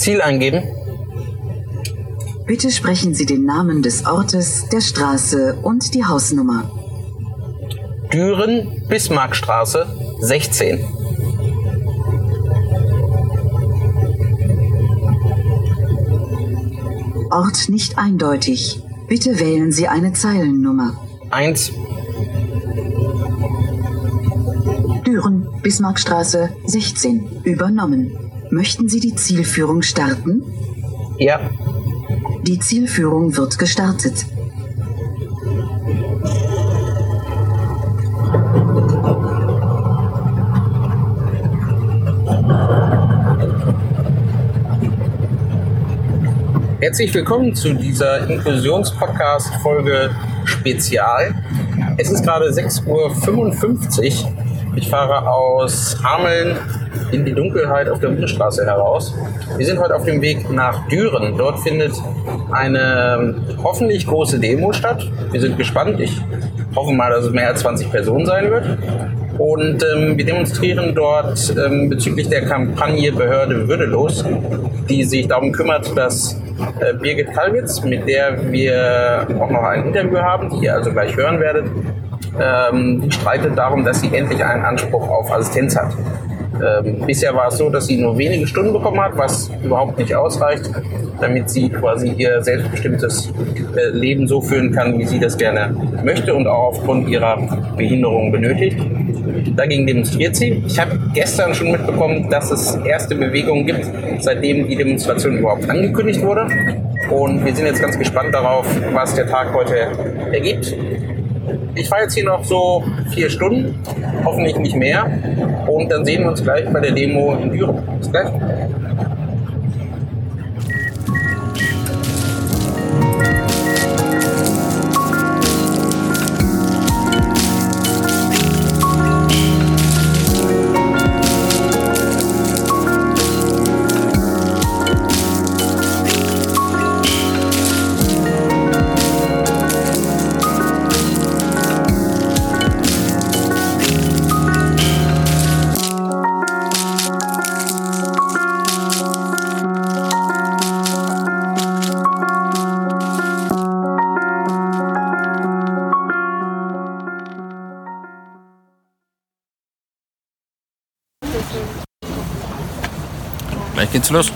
Ziel eingeben. Bitte sprechen Sie den Namen des Ortes, der Straße und die Hausnummer. Düren, Bismarckstraße, 16. Ort nicht eindeutig. Bitte wählen Sie eine Zeilennummer. 1. Düren, Bismarckstraße, 16. Übernommen. Möchten Sie die Zielführung starten? Ja. Die Zielführung wird gestartet. Herzlich willkommen zu dieser Inklusions-Podcast-Folge Spezial. Es ist gerade 6.55 Uhr. Ich fahre aus Hameln in die Dunkelheit auf der Bundesstraße heraus. Wir sind heute auf dem Weg nach Düren. Dort findet eine hoffentlich große Demo statt. Wir sind gespannt. Ich hoffe mal, dass es mehr als 20 Personen sein wird. Und ähm, wir demonstrieren dort ähm, bezüglich der Kampagne Behörde würdelos, die sich darum kümmert, dass äh, Birgit Kalwitz, mit der wir auch noch ein Interview haben, die ihr also gleich hören werdet, ähm, streitet darum, dass sie endlich einen Anspruch auf Assistenz hat. Ähm, bisher war es so, dass sie nur wenige Stunden bekommen hat, was überhaupt nicht ausreicht, damit sie quasi ihr selbstbestimmtes äh, Leben so führen kann, wie sie das gerne möchte und auch aufgrund ihrer Behinderung benötigt. Dagegen demonstriert sie. Ich habe gestern schon mitbekommen, dass es erste Bewegungen gibt, seitdem die Demonstration überhaupt angekündigt wurde. Und wir sind jetzt ganz gespannt darauf, was der Tag heute ergibt. Ich fahre jetzt hier noch so vier Stunden, hoffentlich nicht mehr. Und dann sehen wir uns gleich bei der Demo in Düren. Bis gleich. Los.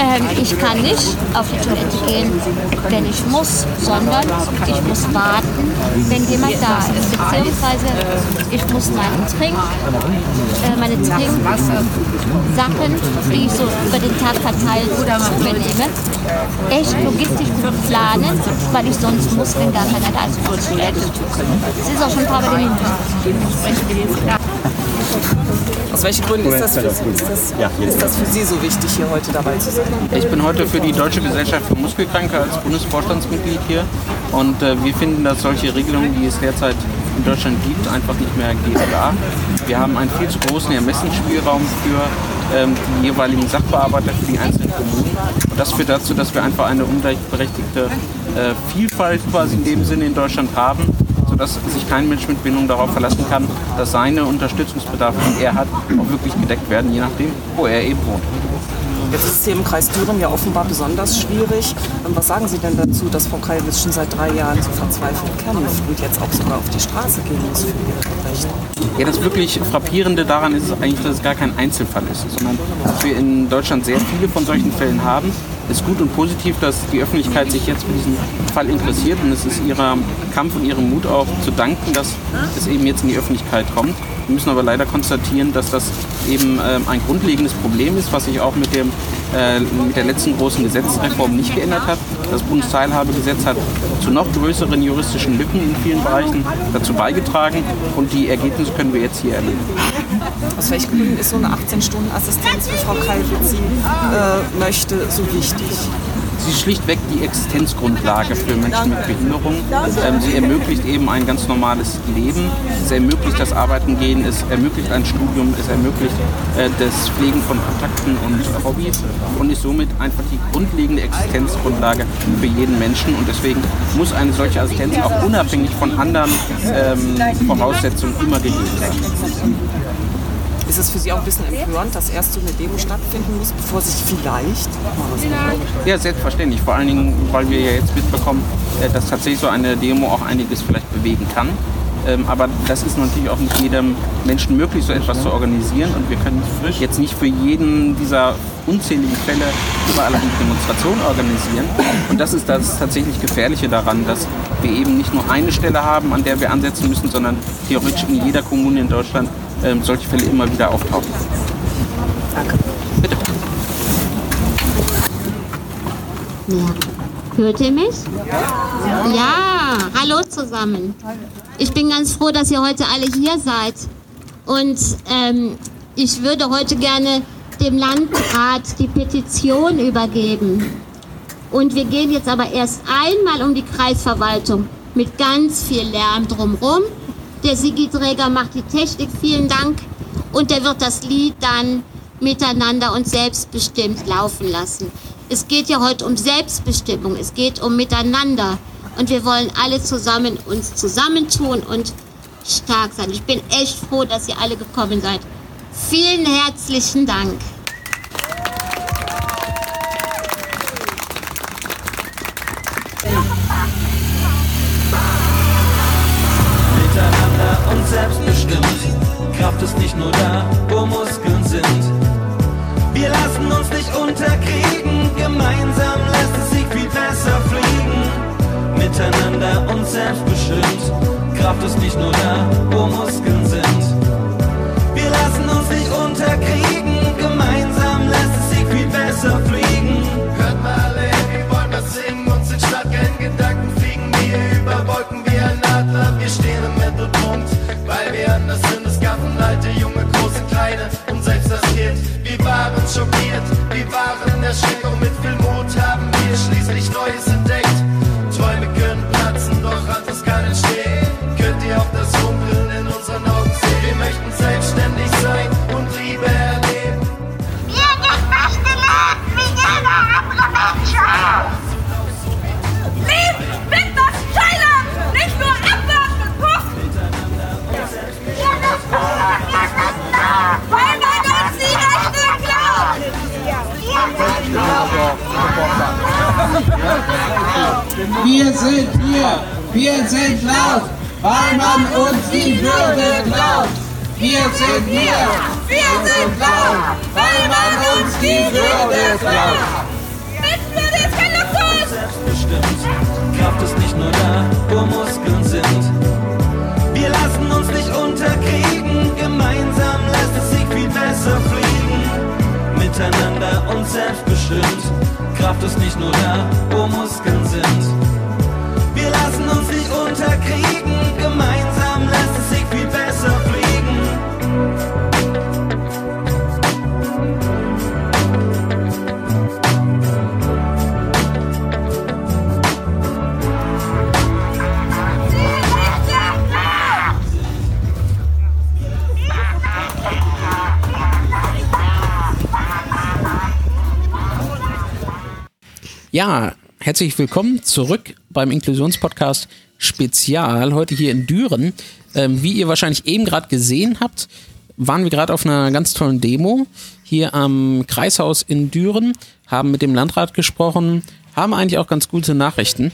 Ähm, ich kann nicht auf die Toilette gehen, wenn ich muss, sondern ich muss warten, wenn jemand da ist. Beziehungsweise ich muss meine Trink, äh, meine Trinksachen, die ich so über den Tag verteilt übernehme, echt logistisch gut planen, weil ich sonst muss, wenn gar keiner da ist. Es ist auch schon ein paar Mal Aus welchen Gründen ist das, für, ist, das, ist das für Sie so wichtig, hier heute dabei zu sein? Ich bin heute für die Deutsche Gesellschaft für Muskelkranke als Bundesvorstandsmitglied hier und äh, wir finden, dass solche Regelungen, die es derzeit in Deutschland gibt, einfach nicht mehr gehen darf. Wir haben einen viel zu großen Ermessensspielraum für ähm, die jeweiligen Sachbearbeiter für die einzelnen Kommunen. Und das führt dazu, dass wir einfach eine ungleichberechtigte äh, Vielfalt quasi in dem Sinne in Deutschland haben, sodass sich kein Mensch mit Bindung darauf verlassen kann, dass seine Unterstützungsbedarfe, die er hat, auch wirklich gedeckt werden, je nachdem, wo er eben wohnt. Jetzt ist es hier im Kreis Düren ja offenbar besonders schwierig. Ähm, Was sagen Sie denn dazu, dass Frau Kalwitz schon seit drei Jahren so verzweifelt kämpft und jetzt auch sogar auf die Straße gehen muss für ihre Rechte? Ja, das wirklich Frappierende daran ist eigentlich, dass es gar kein Einzelfall ist, sondern dass wir in Deutschland sehr viele von solchen Fällen haben. Es ist gut und positiv, dass die Öffentlichkeit sich jetzt für diesen Fall interessiert und es ist ihrem Kampf und ihrem Mut auch zu danken, dass es eben jetzt in die Öffentlichkeit kommt. Wir müssen aber leider konstatieren, dass das eben ähm, ein grundlegendes Problem ist, was sich auch mit, dem, äh, mit der letzten großen Gesetzesreform nicht geändert hat. Das Bundesteilhabegesetz hat zu noch größeren juristischen Lücken in vielen Bereichen dazu beigetragen und die Ergebnisse können wir jetzt hier erleben. Aus welchen Gründen ist so eine 18-Stunden-Assistenz für Frau Kalwitz, sie äh, möchte, so wichtig? Sie ist schlichtweg die Existenzgrundlage für Menschen mit Behinderung. Ähm, sie ermöglicht eben ein ganz normales Leben. Es ermöglicht das Arbeiten gehen, es ermöglicht ein Studium, es ermöglicht äh, das Pflegen von Kontakten und Hobbys und ist somit einfach die grundlegende Existenzgrundlage für jeden Menschen. Und deswegen muss eine solche Assistenz auch unabhängig von anderen ähm, Voraussetzungen immer gegeben sein. Ist es für Sie auch ein bisschen empörend, dass erst so eine Demo stattfinden muss, bevor sich vielleicht? Ja, selbstverständlich. Vor allen Dingen, weil wir ja jetzt mitbekommen, äh, dass tatsächlich so eine Demo auch einiges vielleicht bewegen kann. Ähm, aber das ist natürlich auch nicht jedem Menschen möglich, so etwas zu organisieren. Und wir können jetzt nicht für jeden dieser unzähligen Fälle überall eine Demonstration organisieren. Und das ist das tatsächlich Gefährliche daran, dass wir eben nicht nur eine Stelle haben, an der wir ansetzen müssen, sondern theoretisch in jeder Kommune in Deutschland ähm, solche Fälle immer wieder auftauchen. Danke. Bitte. Ja. Hört ihr mich? Ja. ja, hallo zusammen. Ich bin ganz froh, dass ihr heute alle hier seid. Und ähm, ich würde heute gerne dem Landrat die Petition übergeben. Und wir gehen jetzt aber erst einmal um die Kreisverwaltung mit ganz viel Lärm drumherum. Der Sigi Träger macht die Technik, vielen Dank. Und der wird das Lied dann miteinander und selbstbestimmt laufen lassen. Es geht ja heute um Selbstbestimmung, es geht um Miteinander. Und wir wollen alle zusammen uns zusammentun und stark sein. Ich bin echt froh, dass ihr alle gekommen seid. Vielen herzlichen Dank. Kraft ist nicht nur da, wo Muskeln sind. Wir lassen uns nicht unterkriegen. Gemeinsam lässt es sich viel besser fliegen. Miteinander und selbstbestimmt. Kraft ist nicht nur da, wo Muskeln Wir sind hier, wir sind laut, weil man uns die Würde klaut. Wir sind hier, wir sind laut, weil man uns die Würde klaut. Mitwürde ist kein Luxus. Selbstbestimmt. Kraft ist nicht nur da, wo Muskeln sind. Wir lassen uns nicht unterkriegen. Gemeinsam lässt es sich viel besser fliegen. Miteinander und selbstbestimmt. Kraft ist nicht nur da, wo Muskeln sind. Wir lassen uns nicht unterkriegen. Ja, herzlich willkommen zurück beim Inklusionspodcast Spezial, heute hier in Düren. Ähm, wie ihr wahrscheinlich eben gerade gesehen habt, waren wir gerade auf einer ganz tollen Demo hier am Kreishaus in Düren, haben mit dem Landrat gesprochen, haben eigentlich auch ganz gute Nachrichten.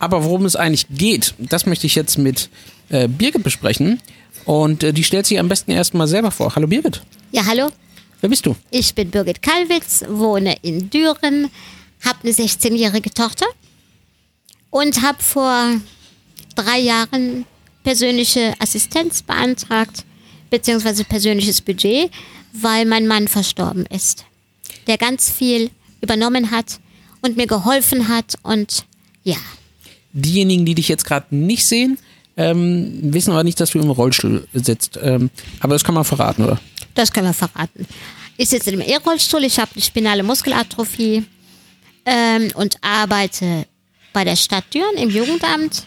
Aber worum es eigentlich geht, das möchte ich jetzt mit äh, Birgit besprechen. Und äh, die stellt sich am besten erstmal selber vor. Hallo Birgit, Ja, hallo. wer bist du? Ich bin Birgit Kalwitz, wohne in Düren, habe eine 16-jährige Tochter und habe vor drei Jahren persönliche Assistenz beantragt, beziehungsweise persönliches Budget, weil mein Mann verstorben ist, der ganz viel übernommen hat und mir geholfen hat und ja, diejenigen, die dich jetzt gerade nicht sehen, ähm, wissen aber nicht, dass du im Rollstuhl sitzt. Ähm, aber das kann man verraten, oder? Das können wir verraten. Ich sitze im E-Rollstuhl, ich habe eine spinale Muskelatrophie ähm, und arbeite bei der Stadt Düren im Jugendamt.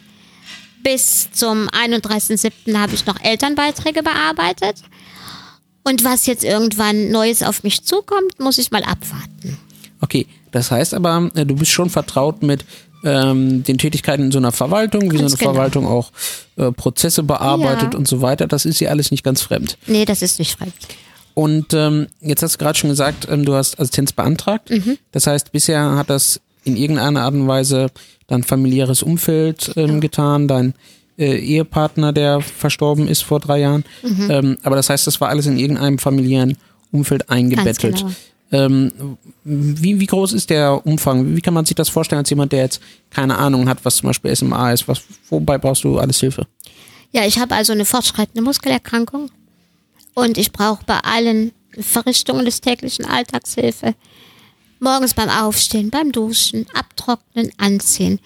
Bis zum 31.07. habe ich noch Elternbeiträge bearbeitet. Und was jetzt irgendwann Neues auf mich zukommt, muss ich mal abwarten. Okay, das heißt aber, äh, du bist schon vertraut mit ähm, den Tätigkeiten in so einer Verwaltung, wie so Ganz eine genau. Verwaltung auch äh, Prozesse bearbeitet Ja. und so weiter. Das ist dir alles nicht ganz fremd. Nee, das ist nicht fremd. Und ähm, jetzt hast du gerade schon gesagt, ähm, du hast Assistenz beantragt. Das heißt, bisher hat das in irgendeiner Art und Weise dein familiäres Umfeld ähm, getan, dein äh, Ehepartner, der verstorben ist vor drei Jahren. Ähm, aber das heißt, das war alles in irgendeinem familiären Umfeld eingebettet. genau. Ähm, wie, wie groß ist der Umfang? Wie kann man sich das vorstellen als jemand, der jetzt keine Ahnung hat, was zum Beispiel SMA ist? Was, wobei brauchst du alles Hilfe? Ja, ich habe also eine fortschreitende Muskelerkrankung und ich brauche bei allen Verrichtungen des täglichen Alltags Hilfe. Morgens beim Aufstehen, beim Duschen, Abtrocknen, Anziehen,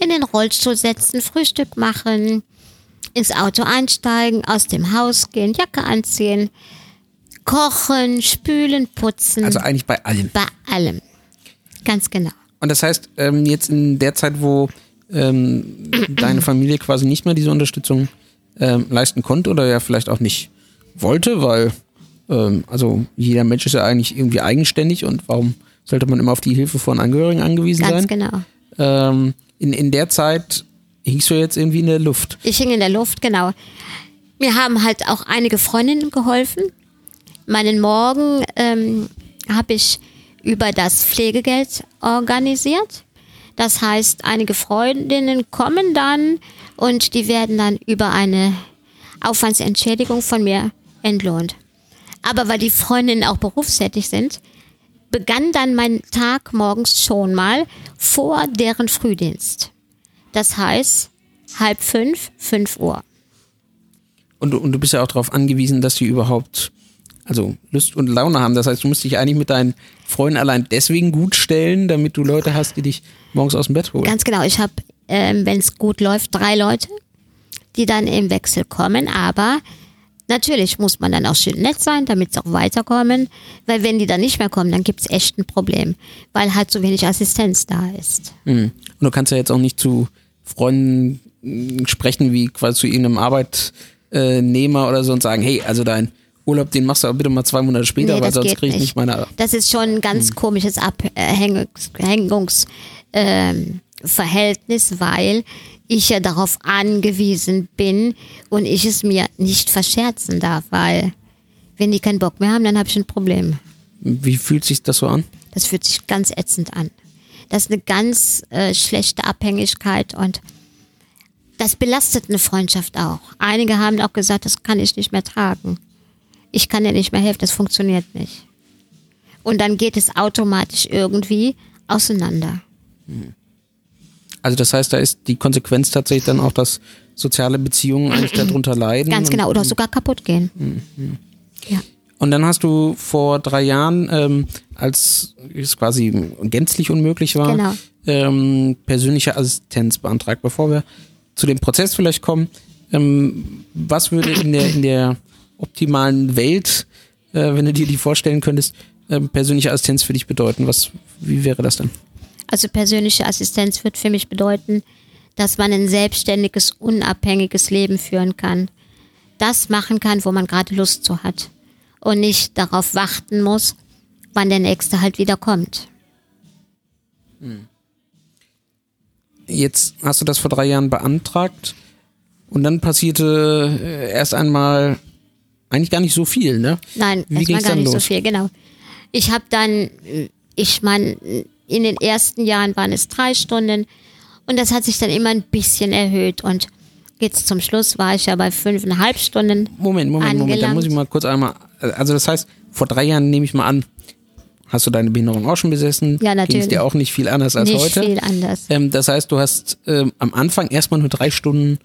in den Rollstuhl setzen, Frühstück machen, ins Auto einsteigen, aus dem Haus gehen, Jacke anziehen, kochen, spülen, putzen, Also eigentlich bei allen. bei allem. Ganz genau. Und das heißt, ähm, jetzt in der Zeit, wo ähm, deine Familie quasi nicht mehr diese Unterstützung ähm, leisten konnte oder ja vielleicht auch nicht wollte, weil ähm, also jeder Mensch ist ja eigentlich irgendwie eigenständig und warum sollte man immer auf die Hilfe von Angehörigen angewiesen Ganz sein? genau. Ähm, in, in der Zeit hingst du jetzt irgendwie in der Luft. Ich hing in der Luft, genau. Mir haben halt auch einige Freundinnen geholfen. Meinen Morgen ähm, habe ich über das Pflegegeld organisiert. Das heißt, einige Freundinnen kommen dann und die werden dann über eine Aufwandsentschädigung von mir entlohnt. Aber weil die Freundinnen auch berufstätig sind, begann dann mein Tag morgens schon mal vor deren Frühdienst. Das heißt, halb fünf, fünf Uhr. Und, du- und du bist ja auch darauf angewiesen, dass die überhaupt also Lust und Laune haben. Das heißt, du musst dich eigentlich mit deinen Freunden allein deswegen gut stellen, damit du Leute hast, die dich morgens aus dem Bett holen. Ganz genau. Ich habe, ähm, wenn es gut läuft, drei Leute, die dann im Wechsel kommen. Aber natürlich muss man dann auch schön nett sein, damit sie auch weiterkommen. Weil wenn die dann nicht mehr kommen, dann gibt's echt ein Problem. Weil halt so wenig Assistenz da ist. Mhm. Und du kannst ja jetzt auch nicht zu Freunden mh, sprechen, wie quasi zu irgendeinem Arbeitnehmer oder so und sagen, hey, also dein Urlaub, den machst du aber bitte mal zwei Monate später, Nee, weil sonst kriege ich nicht. nicht meine. Das ist schon ein ganz komisches Abhängungsverhältnis, ähm, Verhältnis, weil ich ja darauf angewiesen bin und ich es mir nicht verscherzen darf, weil wenn die keinen Bock mehr haben, dann habe ich ein Problem. Wie fühlt sich das so an? Das fühlt sich ganz ätzend an. Das ist eine ganz äh, schlechte Abhängigkeit und das belastet eine Freundschaft auch. Einige haben auch gesagt, das kann ich nicht mehr tragen. Ich kann dir nicht mehr helfen, das funktioniert nicht. Und dann geht es automatisch irgendwie auseinander. Also das heißt, da ist die Konsequenz tatsächlich dann auch, dass soziale Beziehungen eigentlich darunter leiden. Ganz und- genau, oder sogar kaputt gehen. Ja. Und dann hast du vor drei Jahren, ähm, als es quasi gänzlich unmöglich war, Genau. ähm, persönliche Assistenz beantragt. Bevor wir zu dem Prozess vielleicht kommen, ähm, was würde in der, in der optimalen Welt, äh, wenn du dir die vorstellen könntest, ähm, persönliche Assistenz für dich bedeuten? Was, wie wäre das denn? Also persönliche Assistenz wird für mich bedeuten, dass man ein selbstständiges, unabhängiges Leben führen kann. Das machen kann, wo man gerade Lust zu hat. Und nicht darauf warten muss, wann der Nächste halt wieder kommt. Jetzt hast du das vor drei Jahren beantragt und dann passierte äh, erst einmal eigentlich gar nicht so viel, ne? Nein, erstmal gar nicht so los? viel, genau. Ich habe dann, äh, ich meine, in den ersten Jahren waren es drei Stunden und das hat sich dann immer ein bisschen erhöht und jetzt zum Schluss war ich ja bei fünfeinhalb Stunden. Moment, Moment, Moment, da angelangt. muss ich mal kurz einmal, also das heißt, vor drei Jahren nehme ich mal an, hast du deine Behinderung auch schon besessen? Ja, natürlich. Ging es dir auch nicht viel anders als Nicht heute? viel anders. Ähm, das heißt, du hast ähm, am Anfang erstmal nur drei Stunden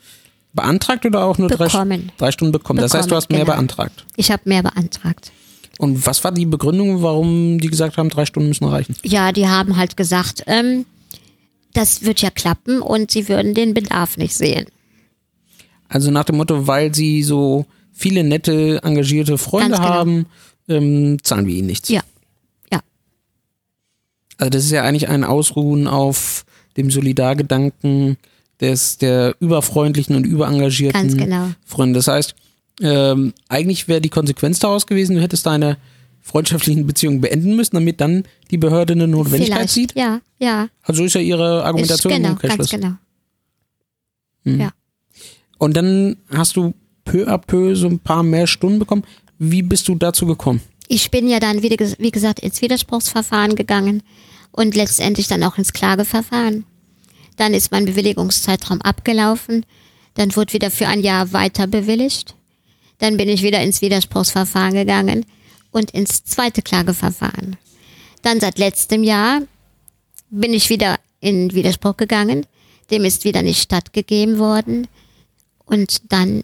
beantragt oder auch nur drei, Bekommen. drei Stunden bekommen? Das heißt, du Bekommen, hast mehr genau. beantragt. Ich habe mehr beantragt. Und was war die Begründung, warum die gesagt haben, drei Stunden müssen reichen? Ja, die haben halt gesagt, ähm, das wird ja klappen und sie würden den Bedarf nicht sehen. Also nach dem Motto, weil sie so viele nette, engagierte Freunde genau. haben, ähm, zahlen wir ihnen nichts. Ja. Ja. Also das ist ja eigentlich ein Ausruhen auf dem Solidargedanken des, der überfreundlichen und überengagierten Ganz genau. Freunde. Das heißt, ähm, eigentlich wäre die Konsequenz daraus gewesen, du hättest deine freundschaftlichen Beziehungen beenden müssen, damit dann die Behörde eine Notwendigkeit Vielleicht. sieht. Ja, ja. Also so ist ja ihre Ist, Argumentation im genau, ganz Umkehrschluss. genau. Mhm. Ja. Und dann hast du peu à peu so ein paar mehr Stunden bekommen. Wie bist du dazu gekommen? Ich bin ja dann, wie, ges- wie gesagt, ins Widerspruchsverfahren gegangen und letztendlich dann auch ins Klageverfahren. Dann ist mein Bewilligungszeitraum abgelaufen. Dann wurde wieder für ein Jahr weiter bewilligt. Dann bin ich wieder ins Widerspruchsverfahren gegangen und ins zweite Klageverfahren. Dann seit letztem Jahr bin ich wieder in Widerspruch gegangen. Dem ist wieder nicht stattgegeben worden. Und dann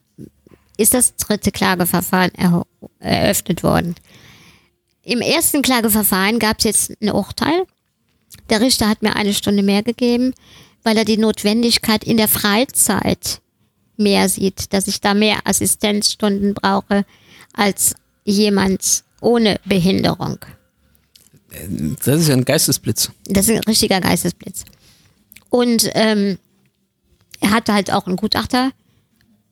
ist das dritte Klageverfahren eröffnet worden. Im ersten Klageverfahren gab es jetzt ein Urteil. Der Richter hat mir eine Stunde mehr gegeben, weil er die Notwendigkeit in der Freizeit mehr sieht, dass ich da mehr Assistenzstunden brauche als jemand ohne Behinderung. Das ist ja ein Geistesblitz. Das ist ein richtiger Geistesblitz. Und ähm, er hatte halt auch einen Gutachter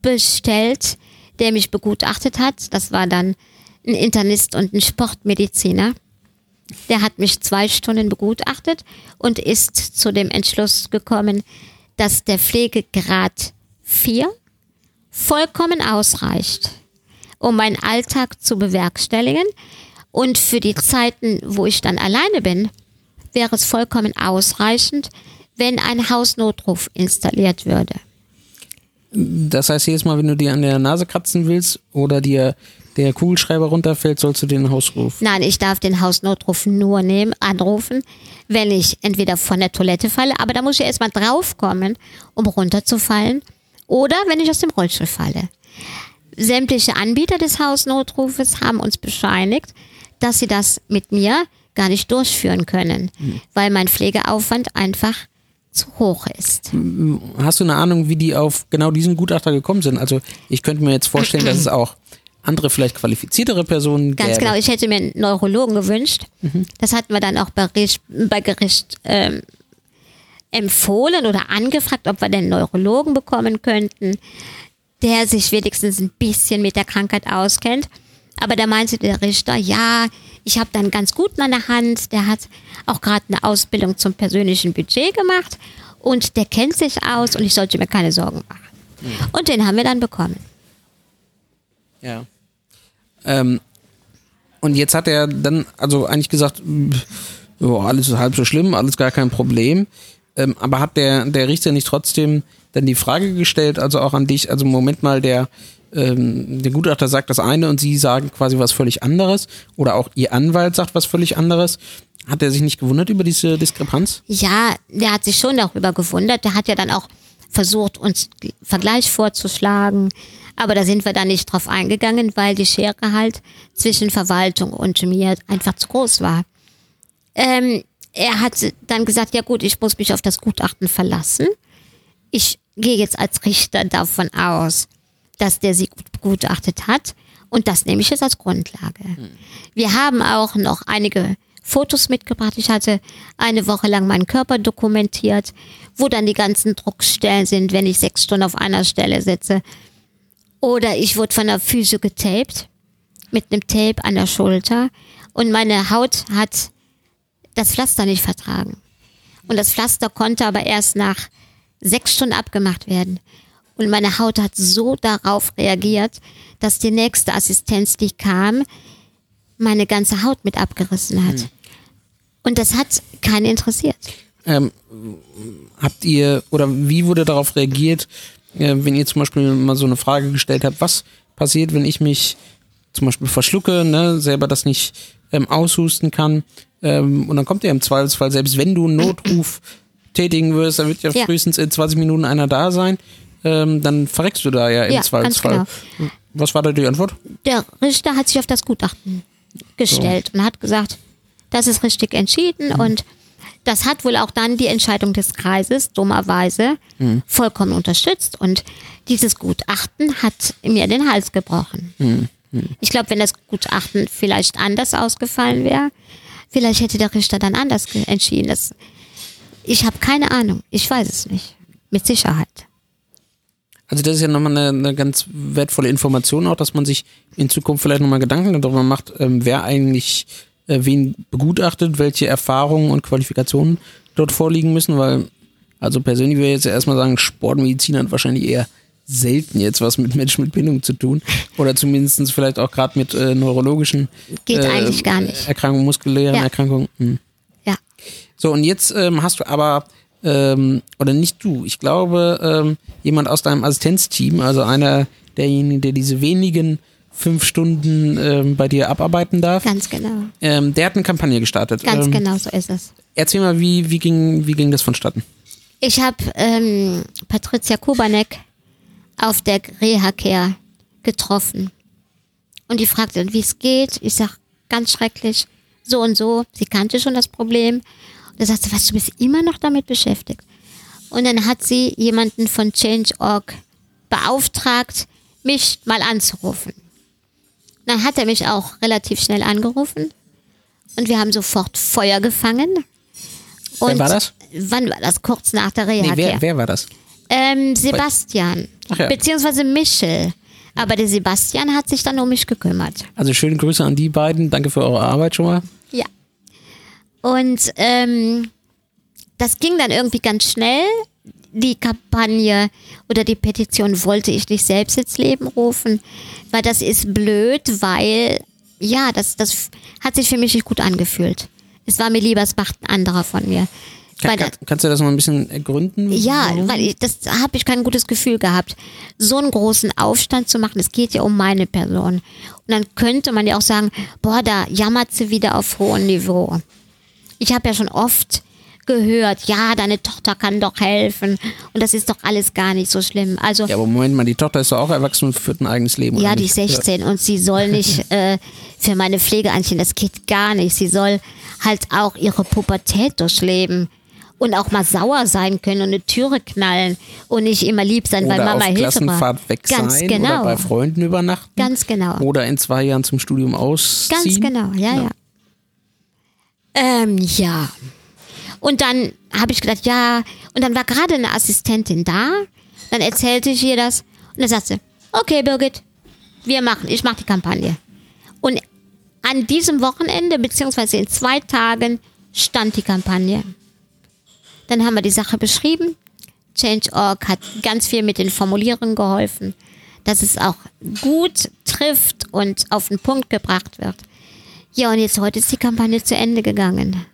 bestellt, der mich begutachtet hat. Das war dann ein Internist und ein Sportmediziner. Der hat mich zwei Stunden begutachtet und ist zu dem Entschluss gekommen, dass der Pflegegrad 4 vollkommen ausreicht, um meinen Alltag zu bewerkstelligen. Und für die Zeiten, wo ich dann alleine bin, wäre es vollkommen ausreichend, wenn ein Hausnotruf installiert würde. Das heißt, jedes Mal, wenn du dir an der Nase kratzen willst oder dir der Kugelschreiber runterfällt, sollst du den Hausruf. Nein, ich darf den Hausnotruf nur nehmen, anrufen, wenn ich entweder von der Toilette falle, aber da muss ich erstmal draufkommen, um runterzufallen, oder wenn ich aus dem Rollstuhl falle. Sämtliche Anbieter des Hausnotrufes haben uns bescheinigt, dass sie das mit mir gar nicht durchführen können, weil mein Pflegeaufwand einfach zu hoch ist. Hast du eine Ahnung, wie die auf genau diesen Gutachter gekommen sind? Also ich könnte mir jetzt vorstellen, dass es auch andere, vielleicht qualifiziertere Personen Ganz gäbe. genau, ich hätte mir einen Neurologen gewünscht. Das hatten wir dann auch bei, Richt- bei Gericht ähm, empfohlen oder angefragt, ob wir den Neurologen bekommen könnten, der sich wenigstens ein bisschen mit der Krankheit auskennt. Aber da meinte der Richter, ja, ich habe dann ganz gut an der Hand. Der hat auch gerade eine Ausbildung zum persönlichen Budget gemacht und der kennt sich aus und ich sollte mir keine Sorgen machen. Und den haben wir dann bekommen. Ja. Ähm, und jetzt hat er dann, also eigentlich gesagt, jo, alles ist halb so schlimm, alles gar kein Problem. Ähm, aber hat der, der Richter nicht trotzdem dann die Frage gestellt, also auch an dich, also Moment mal, der, ähm, der Gutachter sagt das eine und sie sagen quasi was völlig anderes oder auch ihr Anwalt sagt was völlig anderes. Hat er sich nicht gewundert über diese Diskrepanz? Ja, der hat sich schon darüber gewundert. Der hat ja dann auch versucht, uns Vergleich vorzuschlagen. Aber da sind wir dann nicht drauf eingegangen, weil die Schere halt zwischen Verwaltung und mir einfach zu groß war. Ähm, er hat dann gesagt, ja gut, ich muss mich auf das Gutachten verlassen. Ich gehe jetzt als Richter davon aus, dass der sie gut begutachtet hat. Und das nehme ich jetzt als Grundlage. Wir haben auch noch einige Fotos mitgebracht. Ich hatte eine Woche lang meinen Körper dokumentiert, wo dann die ganzen Druckstellen sind, wenn ich sechs Stunden auf einer Stelle sitze. Oder ich wurde von der Physio getaped mit einem Tape an der Schulter und meine Haut hat das Pflaster nicht vertragen. Und das Pflaster konnte aber erst nach sechs Stunden abgemacht werden. Und meine Haut hat so darauf reagiert, dass die nächste Assistenz, die kam, meine ganze Haut mit abgerissen hat. Und das hat keinen interessiert. Ähm, habt ihr oder wie wurde darauf reagiert, äh, wenn ihr zum Beispiel mal so eine Frage gestellt habt, was passiert, wenn ich mich zum Beispiel verschlucke, ne, selber das nicht ähm, aushusten kann ähm, und dann kommt ja im Zweifelsfall, selbst wenn du einen Notruf tätigen wirst, dann wird ja, Ja. frühestens in 20 Minuten einer da sein, ähm, dann verreckst du da ja im Ja, ganz Zweifelsfall. genau. Was war da die Antwort? Der Richter hat sich auf das Gutachten gestellt und hat gesagt, das ist richtig entschieden und das hat wohl auch dann die Entscheidung des Kreises dummerweise vollkommen unterstützt und dieses Gutachten hat mir den Hals gebrochen. Ich glaube, wenn das Gutachten vielleicht anders ausgefallen wäre, vielleicht hätte der Richter dann anders entschieden. Das, ich habe keine Ahnung. Ich weiß es nicht. Mit Sicherheit. Also das ist ja nochmal eine, eine ganz wertvolle Information auch, dass man sich in Zukunft vielleicht nochmal Gedanken darüber macht, ähm, wer eigentlich äh, wen begutachtet, welche Erfahrungen und Qualifikationen dort vorliegen müssen, weil also persönlich würde ich jetzt erstmal sagen, Sportmedizin hat wahrscheinlich eher selten jetzt was mit Menschen mit Bindung zu tun. Oder zumindest vielleicht auch gerade mit äh, neurologischen Geht äh, eigentlich gar nicht. Erkrankungen, muskulären Ja. Erkrankungen. Hm. Ja. So, und jetzt ähm, hast du aber, ähm, oder nicht du, ich glaube, ähm, jemand aus deinem Assistenzteam, also einer derjenigen, der diese wenigen fünf Stunden ähm, bei dir abarbeiten darf, Ganz genau. ähm, der hat eine Kampagne gestartet. Ganz ähm, genau so ist es. Erzähl mal, wie, wie, ging, wie ging das vonstatten? Ich habe ähm, Patricia Kubanek auf der Reha-Care getroffen. Und die fragte, wie es geht. Ich sag, ganz schrecklich, so und so. Sie kannte schon das Problem. Und da sagte sie, was, du bist immer noch damit beschäftigt. Und dann hat sie jemanden von Change.org beauftragt, mich mal anzurufen. Dann hat er mich auch relativ schnell angerufen. Und wir haben sofort Feuer gefangen. Und war das? Wann war das? Kurz nach der Nee, Reha-Care. wer, wer war das? Ähm, Sebastian. Ja. Beziehungsweise Michel. Aber der Sebastian hat sich dann um mich gekümmert. Also schöne Grüße an die beiden. Danke für eure Arbeit schon mal. Ja. Und ähm, das ging dann irgendwie ganz schnell. Die Kampagne oder die Petition wollte ich nicht selbst ins Leben rufen, weil das ist blöd, weil ja, das, das hat sich für mich nicht gut angefühlt. Es war mir lieber, es macht ein anderer von mir. Kann, kann, kannst du das mal ein bisschen ergründen? ja, weil ich, das habe ich kein gutes Gefühl gehabt, so einen großen Aufstand zu machen. Es geht ja um meine Person. Und dann könnte man ja auch sagen, boah, da jammert sie wieder auf hohem Niveau. Ich habe ja schon oft gehört, ja, deine Tochter kann doch helfen und das ist doch alles gar nicht so schlimm. Also Ja, aber Moment mal, die Tochter ist doch auch erwachsen und führt ein eigenes Leben. ja, die ist 16 und sie soll nicht äh, für meine Pflege einstehen. Das geht gar nicht. Sie soll halt auch ihre Pubertät durchleben und auch mal sauer sein können und eine Türe knallen und nicht immer lieb sein, Oder weil Mama auf Hilfe Klassenfahrt braucht. weg Ganz sein genau. oder bei Freunden übernachten. Ganz genau. Oder in zwei Jahren zum Studium ausziehen. Ganz genau, ja, ja. Ähm, ja. Und dann habe ich gedacht, ja, und dann war gerade eine Assistentin da, dann erzählte ich ihr das und dann sagte sie, okay, Birgit, wir machen, ich mache die Kampagne. Und an diesem Wochenende, beziehungsweise in zwei Tagen, stand die Kampagne. Dann haben wir die Sache beschrieben. Change.org hat ganz viel mit den Formulierungen geholfen, dass es auch gut trifft und auf den Punkt gebracht wird. Ja, und jetzt heute ist die Kampagne zu Ende gegangen.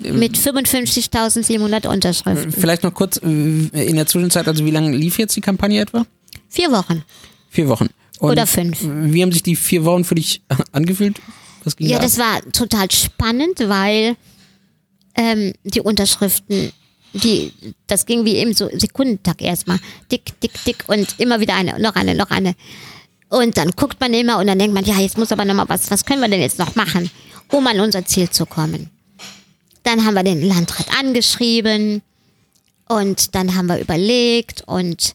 Mit 55.700 Unterschriften. Vielleicht noch kurz äh, in der Zwischenzeit, also wie lange lief jetzt die Kampagne etwa? Vier Wochen. Vier Wochen. Und Oder fünf. Wie haben sich die vier Wochen für dich angefühlt? Ja, da das ab? war total spannend, weil ähm, die Unterschriften, die, das ging wie eben so Sekundentag erstmal. Dick, dick, dick und immer wieder eine, noch eine, noch eine. Und dann guckt man immer und dann denkt man, ja, jetzt muss aber noch mal was, was können wir denn jetzt noch machen, um an unser Ziel zu kommen. Dann haben wir den Landrat angeschrieben und dann haben wir überlegt und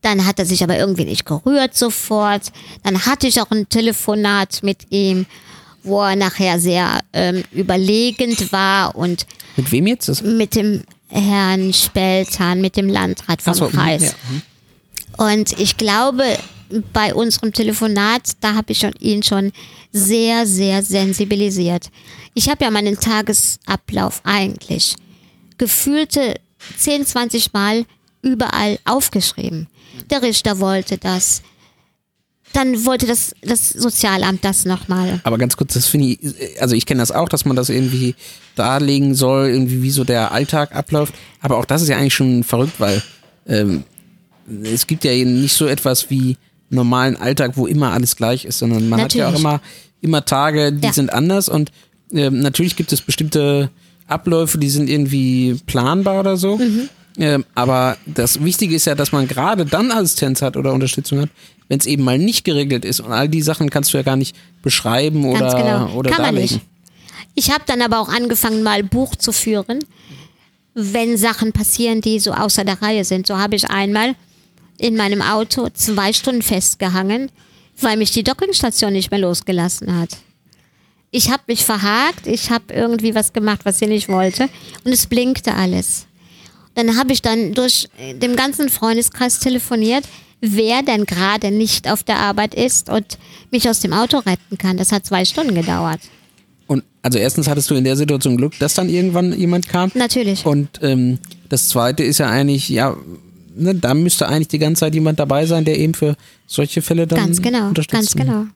dann hat er sich aber irgendwie nicht gerührt sofort. Dann hatte ich auch ein Telefonat mit ihm, wo er nachher sehr ähm, überlegend war und Mit wem jetzt? Das, mit dem Herrn Speltan, mit dem Landrat vom so, mhm, Kreis. ja, mhm. Und ich glaube, bei unserem Telefonat, da habe ich schon, ihn schon sehr, sehr sensibilisiert. Ich habe ja meinen Tagesablauf eigentlich gefühlte 10, 20 Mal überall aufgeschrieben. Der Richter wollte das. Dann wollte das, das Sozialamt das nochmal. aber ganz kurz, das finde ich, also ich kenne das auch, dass man das irgendwie darlegen soll, irgendwie wie so der Alltag abläuft. Aber auch das ist ja eigentlich schon verrückt, weil ähm, es gibt ja eben nicht so etwas wie normalen Alltag, wo immer alles gleich ist, sondern man hat ja auch Natürlich. immer, immer Tage, die Ja. sind anders und ähm, natürlich gibt es bestimmte Abläufe, die sind irgendwie planbar oder so. Mhm. Ähm, aber das Wichtige ist ja, dass man gerade dann Assistenz hat oder Unterstützung hat, wenn es eben mal nicht geregelt ist. Und all die Sachen kannst du ja gar nicht beschreiben oder, Ganz genau. oder Kann man darlegen. nicht. Ich habe dann aber auch angefangen, mal Buch zu führen, wenn Sachen passieren, die so außer der Reihe sind. So habe ich einmal in meinem Auto zwei Stunden festgehangen, weil mich die Dockingstation nicht mehr losgelassen hat. Ich habe mich verhakt, ich habe irgendwie was gemacht, was sie nicht wollte und es blinkte alles. Dann habe ich dann durch äh, den ganzen Freundeskreis telefoniert, wer denn gerade nicht auf der Arbeit ist und mich aus dem Auto retten kann. Das hat zwei Stunden gedauert. Und also erstens hattest du in der Situation Glück, dass dann irgendwann jemand kam. Natürlich. Und ähm, das zweite ist ja eigentlich, ja, ne, da müsste eigentlich die ganze Zeit jemand dabei sein, der eben für solche Fälle dann Ganz genau, unterstützt. ganz genau.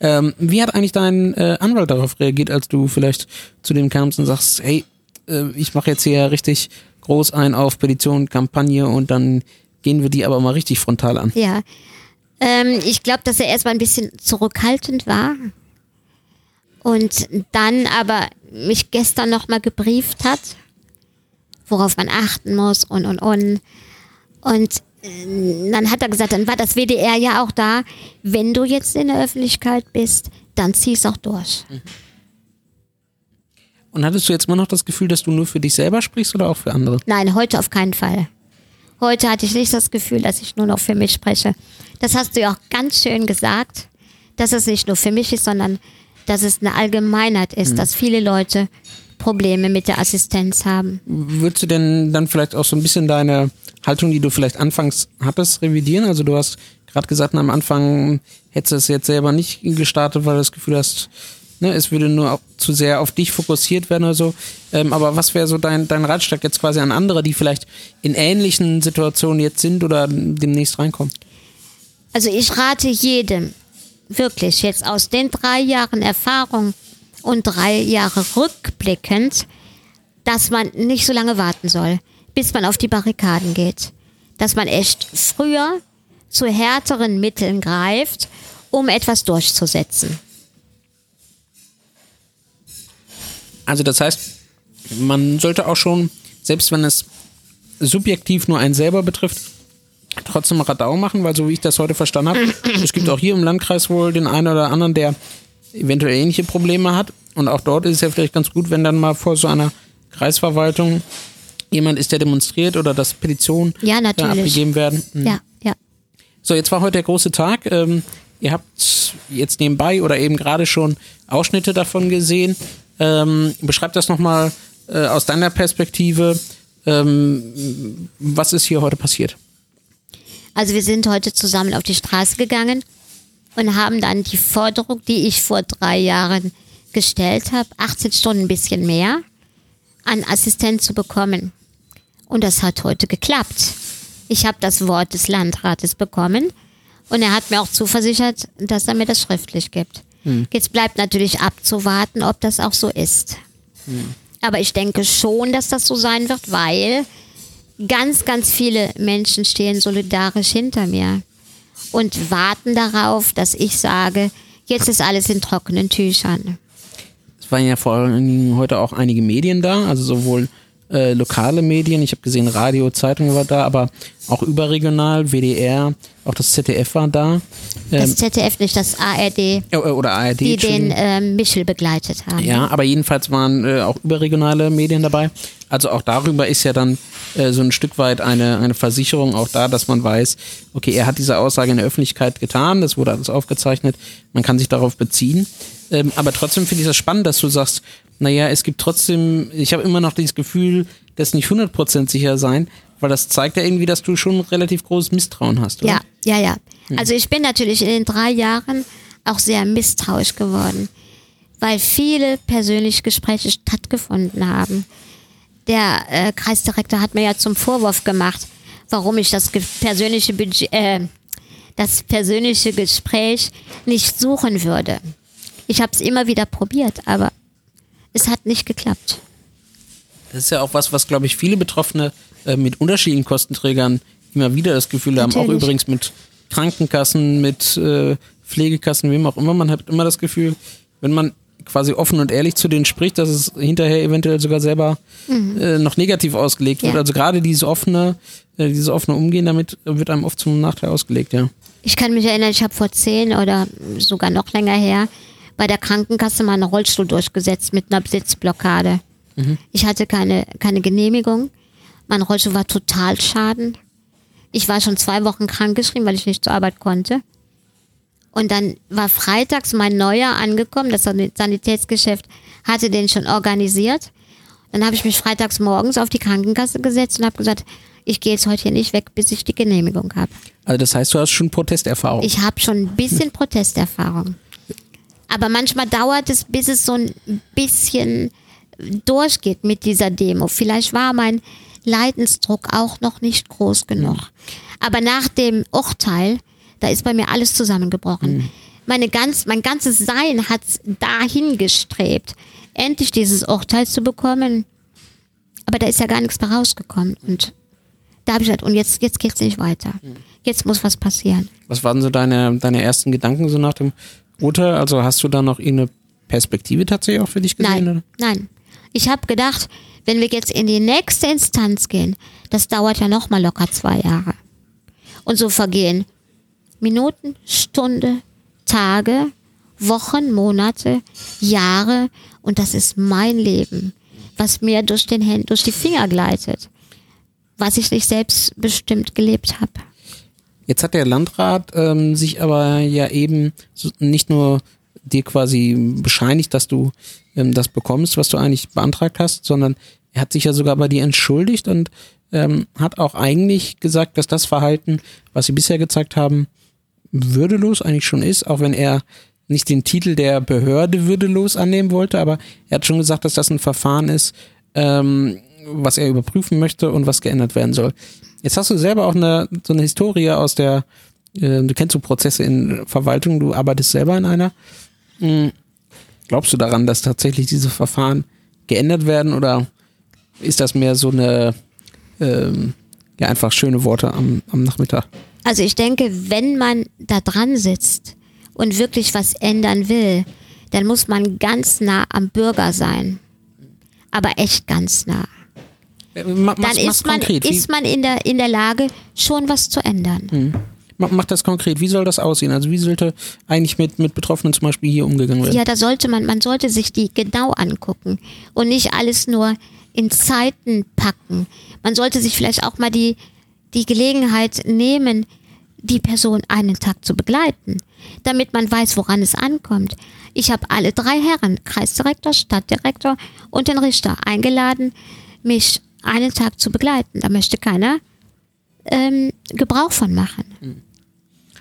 Ähm, wie hat eigentlich dein äh, Anwalt darauf reagiert, als du vielleicht zu dem kamst und sagst, hey, äh, ich mache jetzt hier richtig groß ein auf Petition, Kampagne und dann gehen wir die aber mal richtig frontal an. Ja. Ähm, ich glaube, dass er erstmal ein bisschen zurückhaltend war. Und dann aber mich gestern nochmal gebrieft hat, worauf man achten muss und und und. Und äh, dann hat er gesagt, dann war das WDR ja auch da, wenn du jetzt in der Öffentlichkeit bist, dann zieh's auch durch. Und hattest du jetzt immer noch das Gefühl, dass du nur für dich selber sprichst oder auch für andere? Nein, heute auf keinen Fall. Heute hatte ich nicht das Gefühl, dass ich nur noch für mich spreche. Das hast du ja auch ganz schön gesagt, dass es nicht nur für mich ist, sondern dass es eine Allgemeinheit ist, dass viele Leute Probleme mit der Assistenz haben. Würdest du denn dann vielleicht auch so ein bisschen deine Haltung, die du vielleicht anfangs hattest, revidieren? Also du hast gerade gesagt, am Anfang hättest du es jetzt selber nicht gestartet, weil du das Gefühl hast, ne, es würde nur auch zu sehr auf dich fokussiert werden oder so. Ähm, aber was wäre so dein, dein Ratschlag jetzt quasi an andere, die vielleicht in ähnlichen Situationen jetzt sind oder demnächst reinkommen? Also ich rate jedem, wirklich jetzt aus den drei Jahren Erfahrung und drei Jahre rückblickend, dass man nicht so lange warten soll, bis man auf die Barrikaden geht. Dass man echt früher zu härteren Mitteln greift, um etwas durchzusetzen. Also das heißt, man sollte auch schon, selbst wenn es subjektiv nur einen selber betrifft, trotzdem Radau machen, weil so wie ich das heute verstanden habe, es gibt auch hier im Landkreis wohl den einen oder anderen, der eventuell ähnliche Probleme hat. Und auch dort ist es ja vielleicht ganz gut, wenn dann mal vor so einer Kreisverwaltung jemand ist, der demonstriert oder dass Petitionen Ja, abgegeben werden. Mhm. Ja, ja. So, jetzt war heute der große Tag. Ähm, ihr habt jetzt nebenbei oder eben gerade schon Ausschnitte davon gesehen. Ähm, beschreib das nochmal äh, aus deiner Perspektive. Ähm, was ist hier heute passiert? Also wir sind heute zusammen auf die Straße gegangen und haben dann die Forderung, die ich vor drei Jahren gestellt habe, 18 Stunden ein bisschen mehr, an Assistent zu bekommen. Und das hat heute geklappt. Ich habe das Wort des Landrates bekommen und er hat mir auch zuversichert, dass er mir das schriftlich gibt. Jetzt bleibt natürlich abzuwarten, ob das auch so ist. Aber ich denke schon, dass das so sein wird, weil ganz, ganz viele Menschen stehen solidarisch hinter mir und warten darauf, dass ich sage, jetzt ist alles in trockenen Tüchern. Es waren ja vor Dingen heute auch einige Medien da, also sowohl äh, lokale Medien, ich habe gesehen, Radio, Zeitung war da, aber auch überregional, WDR, auch das ZDF war da. Das Ähm, ZDF nicht, das ARD, äh, oder ARD. die den ähm, Michel begleitet haben. Ja, aber jedenfalls waren äh, auch überregionale Medien dabei. Also auch darüber ist ja dann äh, so ein Stück weit eine, eine Versicherung auch da, dass man weiß, okay, er hat diese Aussage in der Öffentlichkeit getan, das wurde alles aufgezeichnet, man kann sich darauf beziehen. Ähm, aber trotzdem finde ich das spannend, dass du sagst, naja, es gibt trotzdem, ich habe immer noch dieses Gefühl, das nicht 100% sicher sein, weil das zeigt ja irgendwie, dass du schon relativ großes Misstrauen hast. Oder? Ja, ja, ja. Also ich bin natürlich in den drei Jahren auch sehr misstrauisch geworden, weil viele persönliche Gespräche stattgefunden haben. Der äh, Kreisdirektor hat mir ja zum Vorwurf gemacht, warum ich das persönliche Budget, äh, das persönliche Gespräch nicht suchen würde. Ich habe es immer wieder probiert, aber es hat nicht geklappt. Das ist ja auch was, was, glaube ich, viele Betroffene äh, mit unterschiedlichen Kostenträgern immer wieder das Gefühl haben. Auch Natürlich. übrigens mit Krankenkassen, mit äh, Pflegekassen, wem auch immer. Man hat immer das Gefühl, wenn man quasi offen und ehrlich zu denen spricht, dass es hinterher eventuell sogar selber äh, noch negativ ausgelegt wird. Mhm. Ja. Also gerade dieses offene, äh, dieses offene Umgehen damit wird einem oft zum Nachteil ausgelegt, ja. Ich kann mich erinnern, ich habe vor zehn oder sogar noch länger her bei der Krankenkasse meinen Rollstuhl durchgesetzt mit einer Sitzblockade. Ich hatte keine, keine Genehmigung. Mein Rollstuhl war total schaden. Ich war schon zwei Wochen krankgeschrieben, weil ich nicht zur Arbeit konnte. Und dann war freitags mein Neuer angekommen, das San- Sanitätsgeschäft hatte den schon organisiert. Dann habe ich mich freitags morgens auf die Krankenkasse gesetzt und habe gesagt, ich gehe jetzt heute hier nicht weg, bis ich die Genehmigung habe. Also das heißt, du hast schon Protesterfahrung. Ich habe schon ein bisschen Protesterfahrung. Aber manchmal dauert es, bis es so ein bisschen durchgeht mit dieser Demo. Vielleicht war mein Leidensdruck auch noch nicht groß genug. Aber nach dem Urteil, da ist bei mir alles zusammengebrochen. Meine ganz, mein ganzes Sein hat dahin gestrebt, endlich dieses Urteil zu bekommen. Aber da ist ja gar nichts mehr rausgekommen. Und da habe ich gesagt, und jetzt, jetzt geht's nicht weiter. Jetzt muss was passieren. Was waren so deine, deine ersten Gedanken so nach dem Urteil? Also hast du da noch irgendeine Perspektive tatsächlich auch für dich gesehen? Nein, Oder? nein. Ich habe gedacht, wenn wir jetzt in die nächste Instanz gehen, das dauert ja noch mal locker zwei Jahre. Und so vergehen Minuten, Stunde, Tage, Wochen, Monate, Jahre und das ist mein Leben, was mir durch den Händen, durch die Finger gleitet, was ich nicht selbstbestimmt gelebt habe. Jetzt hat der Landrat ähm, sich aber ja eben so nicht nur dir quasi bescheinigt, dass du ähm, das bekommst, was du eigentlich beantragt hast, sondern er hat sich ja sogar bei dir entschuldigt und ähm, hat auch eigentlich gesagt, dass das Verhalten, was sie bisher gezeigt haben, würdelos eigentlich schon ist, auch wenn er nicht den Titel der Behörde würdelos annehmen wollte, aber er hat schon gesagt, dass das ein Verfahren ist, ähm, was er überprüfen möchte und was geändert werden soll. Jetzt hast du selber auch eine, so eine Historie aus der, äh, du kennst so Prozesse in Verwaltung, du arbeitest selber in einer. Hm, Glaubst du daran, dass tatsächlich diese Verfahren geändert werden oder ist das mehr so eine, ähm, ja, einfach schöne Worte am, am Nachmittag? Also ich denke, wenn man da dran sitzt und wirklich was ändern will, dann muss man ganz nah am Bürger sein. Aber echt ganz nah. Äh, ma- Dann ist man, konkret. Ist man in, der, in der Lage, schon was zu ändern. Mach, mach das konkret. Wie soll das aussehen? Also wie sollte eigentlich mit, mit Betroffenen zum Beispiel hier umgegangen werden? Ja, da sollte man, man sollte sich die genau angucken und nicht alles nur in Zeiten packen. Man sollte sich vielleicht auch mal die, die Gelegenheit nehmen, die Person einen Tag zu begleiten, damit man weiß, woran es ankommt. Ich habe alle drei Herren, Kreisdirektor, Stadtdirektor und den Richter, eingeladen, mich einen Tag zu begleiten. Da möchte keiner ähm, Gebrauch von machen.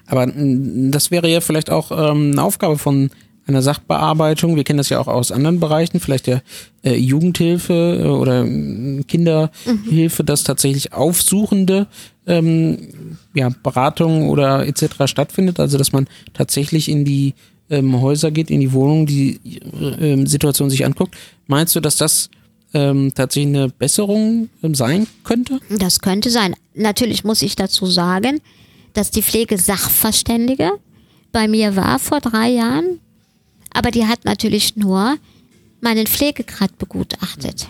Aber mm, das wäre ja vielleicht auch ähm, eine Aufgabe von einer Sachbearbeitung. Wir kennen das ja auch aus anderen Bereichen, vielleicht der äh, Jugendhilfe äh, oder mm, Kinderhilfe, dass tatsächlich aufsuchende ähm, ja, Beratung oder etc. stattfindet. Also dass man tatsächlich in die ähm, Häuser geht, in die Wohnungen, die äh, ähm, Situation sich anguckt. Meinst du, dass das ähm, tatsächlich eine Besserung ähm, sein könnte? Das könnte sein. Natürlich muss ich dazu sagen, dass die Pflegesachverständige bei mir war vor drei Jahren, aber die hat natürlich nur meinen Pflegegrad begutachtet.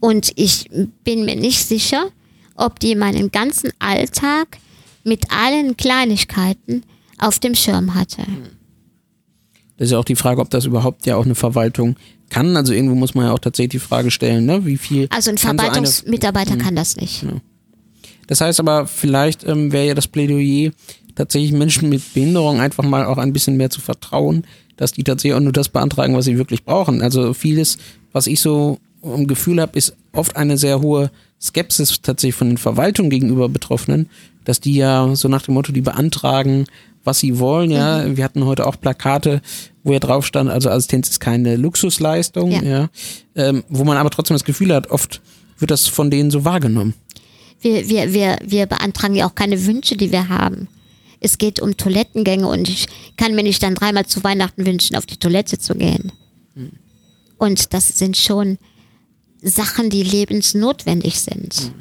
Und ich bin mir nicht sicher, ob die meinen ganzen Alltag mit allen Kleinigkeiten auf dem Schirm hatte. Das ist ja auch die Frage, ob das überhaupt ja auch eine Verwaltung kann. Also irgendwo muss man ja auch tatsächlich die Frage stellen, ne? wie viel. Also ein kann so eine- Verwaltungsmitarbeiter kann das nicht. Das heißt aber, vielleicht ähm, wäre ja das Plädoyer, tatsächlich Menschen mit Behinderung einfach mal auch ein bisschen mehr zu vertrauen, dass die tatsächlich auch nur das beantragen, was sie wirklich brauchen. Also vieles, was ich so im Gefühl habe, ist oft eine sehr hohe Skepsis tatsächlich von den Verwaltungen gegenüber Betroffenen, dass die ja so nach dem Motto, die beantragen, was sie wollen. Ja, wir hatten heute auch Plakate, wo ja drauf stand, also Assistenz ist keine Luxusleistung, ja, Ja. Ähm, wo man aber trotzdem das Gefühl hat, oft wird das von denen so wahrgenommen. Wir, wir, wir, wir beantragen ja auch keine Wünsche, die wir haben. Es geht um Toilettengänge und ich kann mir nicht dann dreimal zu Weihnachten wünschen, auf die Toilette zu gehen. Und das sind schon Sachen, die lebensnotwendig sind.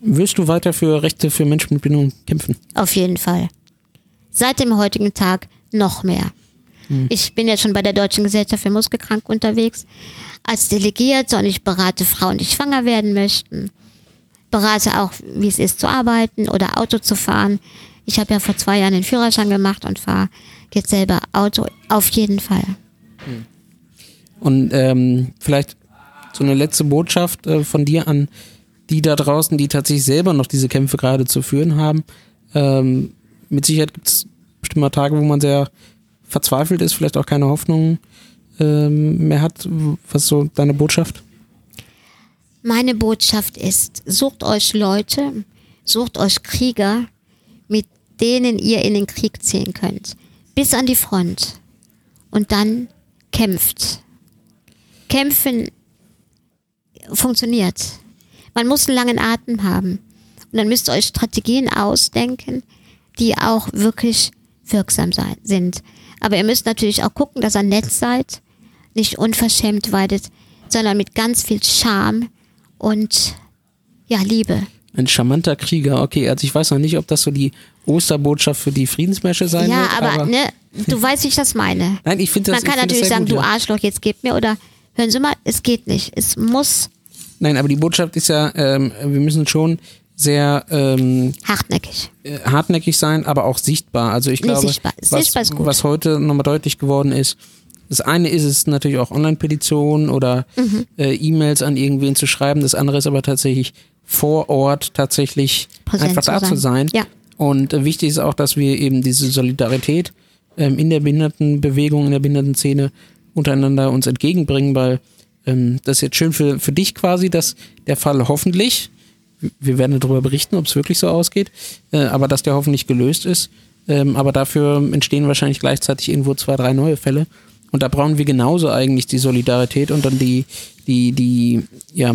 Wirst du weiter für Rechte für Menschen mit Behinderung kämpfen? Auf jeden Fall. Seit dem heutigen Tag noch mehr. Ich bin ja schon bei der Deutschen Gesellschaft für Muskelkranke unterwegs als Delegierte und ich berate Frauen, die schwanger werden möchten. Berate auch, wie es ist zu arbeiten oder Auto zu fahren. Ich habe ja vor zwei Jahren den Führerschein gemacht und fahre jetzt selber Auto. Auf jeden Fall. Und ähm, vielleicht so eine letzte Botschaft äh, von dir an die da draußen, die tatsächlich selber noch diese Kämpfe gerade zu führen haben. Ähm, mit Sicherheit gibt es bestimmt mal Tage, wo man sehr verzweifelt ist, vielleicht auch keine Hoffnung ähm, mehr hat. Was ist so deine Botschaft? Meine Botschaft ist, sucht euch Leute, sucht euch Krieger, mit denen ihr in den Krieg ziehen könnt. Bis an die Front. Und dann kämpft. Kämpfen funktioniert. Man muss einen langen Atem haben. Und dann müsst ihr euch Strategien ausdenken, die auch wirklich wirksam sind. Aber ihr müsst natürlich auch gucken, dass ihr nett seid, nicht unverschämt weidet, sondern mit ganz viel Charme und ja, Liebe. Ein charmanter Krieger, okay. Also ich weiß noch nicht, ob das so die Osterbotschaft für die Friedensmärsche sein ja, wird. aber, ne, du weißt, wie ich das meine. Nein, ich finde das Man kann das natürlich sagen, gut, du ja. Arschloch, jetzt gib mir oder hören Sie mal, es geht nicht. Es muss Nein, aber die Botschaft ist ja, ähm, wir müssen schon sehr ähm, hartnäckig. äh, hartnäckig sein, aber auch sichtbar. Also ich Nee, glaube, sichtbar. was, Sichtbar gut. was heute nochmal deutlich geworden ist, das eine ist es natürlich auch Online-Petitionen oder Mhm. äh, E-Mails an irgendwen zu schreiben. Das andere ist aber tatsächlich vor Ort tatsächlich Präsent einfach zu da sein. zu sein. Ja. Und äh, wichtig ist auch, dass wir eben diese Solidarität ähm, in der Behindertenbewegung, in der Behindertenszene untereinander uns entgegenbringen, weil ähm, das ist jetzt schön für, für dich quasi, dass der Fall hoffentlich, wir werden darüber berichten, ob es wirklich so ausgeht, äh, aber dass der hoffentlich gelöst ist. Ähm, aber dafür entstehen wahrscheinlich gleichzeitig irgendwo zwei, drei neue Fälle. Und da brauchen wir genauso eigentlich die Solidarität und dann die, die, die, ja,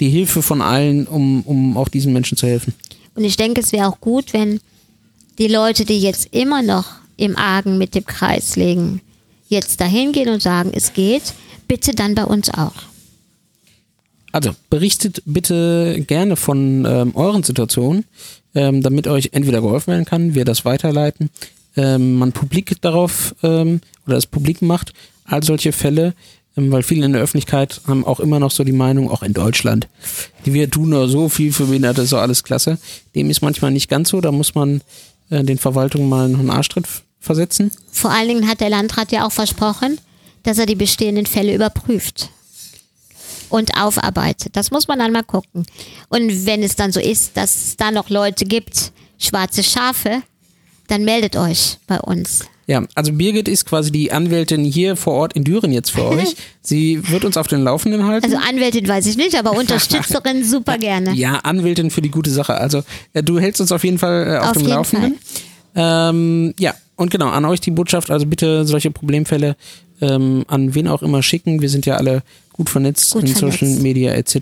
die Hilfe von allen, um, um auch diesen Menschen zu helfen. Und ich denke, es wäre auch gut, wenn die Leute, die jetzt immer noch im Argen mit dem Kreis liegen, jetzt dahin gehen und sagen, es geht, bitte dann bei uns auch. Also berichtet bitte gerne von ähm, euren Situationen, ähm, damit euch entweder geholfen werden kann, wir das weiterleiten, ähm, man publik darauf ähm, oder das publik macht, all solche Fälle, ähm, weil viele in der Öffentlichkeit haben auch immer noch so die Meinung, auch in Deutschland, die wir tun nur so viel für Behinderte, ist so alles klasse. Dem ist manchmal nicht ganz so, da muss man äh, den Verwaltungen mal einen Arschtritt versetzen. Vor allen Dingen hat der Landrat ja auch versprochen, dass er die bestehenden Fälle überprüft und aufarbeitet. Das muss man dann mal gucken. Und wenn es dann so ist, dass es da noch Leute gibt, schwarze Schafe, dann meldet euch bei uns. Ja, also Birgit ist quasi die Anwältin hier vor Ort in Düren jetzt für euch. Sie wird uns auf den Laufenden halten. Also Anwältin weiß ich nicht, aber Unterstützerin super gerne. Ja, Anwältin für die gute Sache. Also äh, du hältst uns auf jeden Fall äh, auf, Auf dem Laufenden. Ähm, ja, und genau, an euch die Botschaft, also bitte solche Problemfälle ähm, an wen auch immer schicken. Wir sind ja alle gut vernetzt Gut in vernetzt. Social Media etc.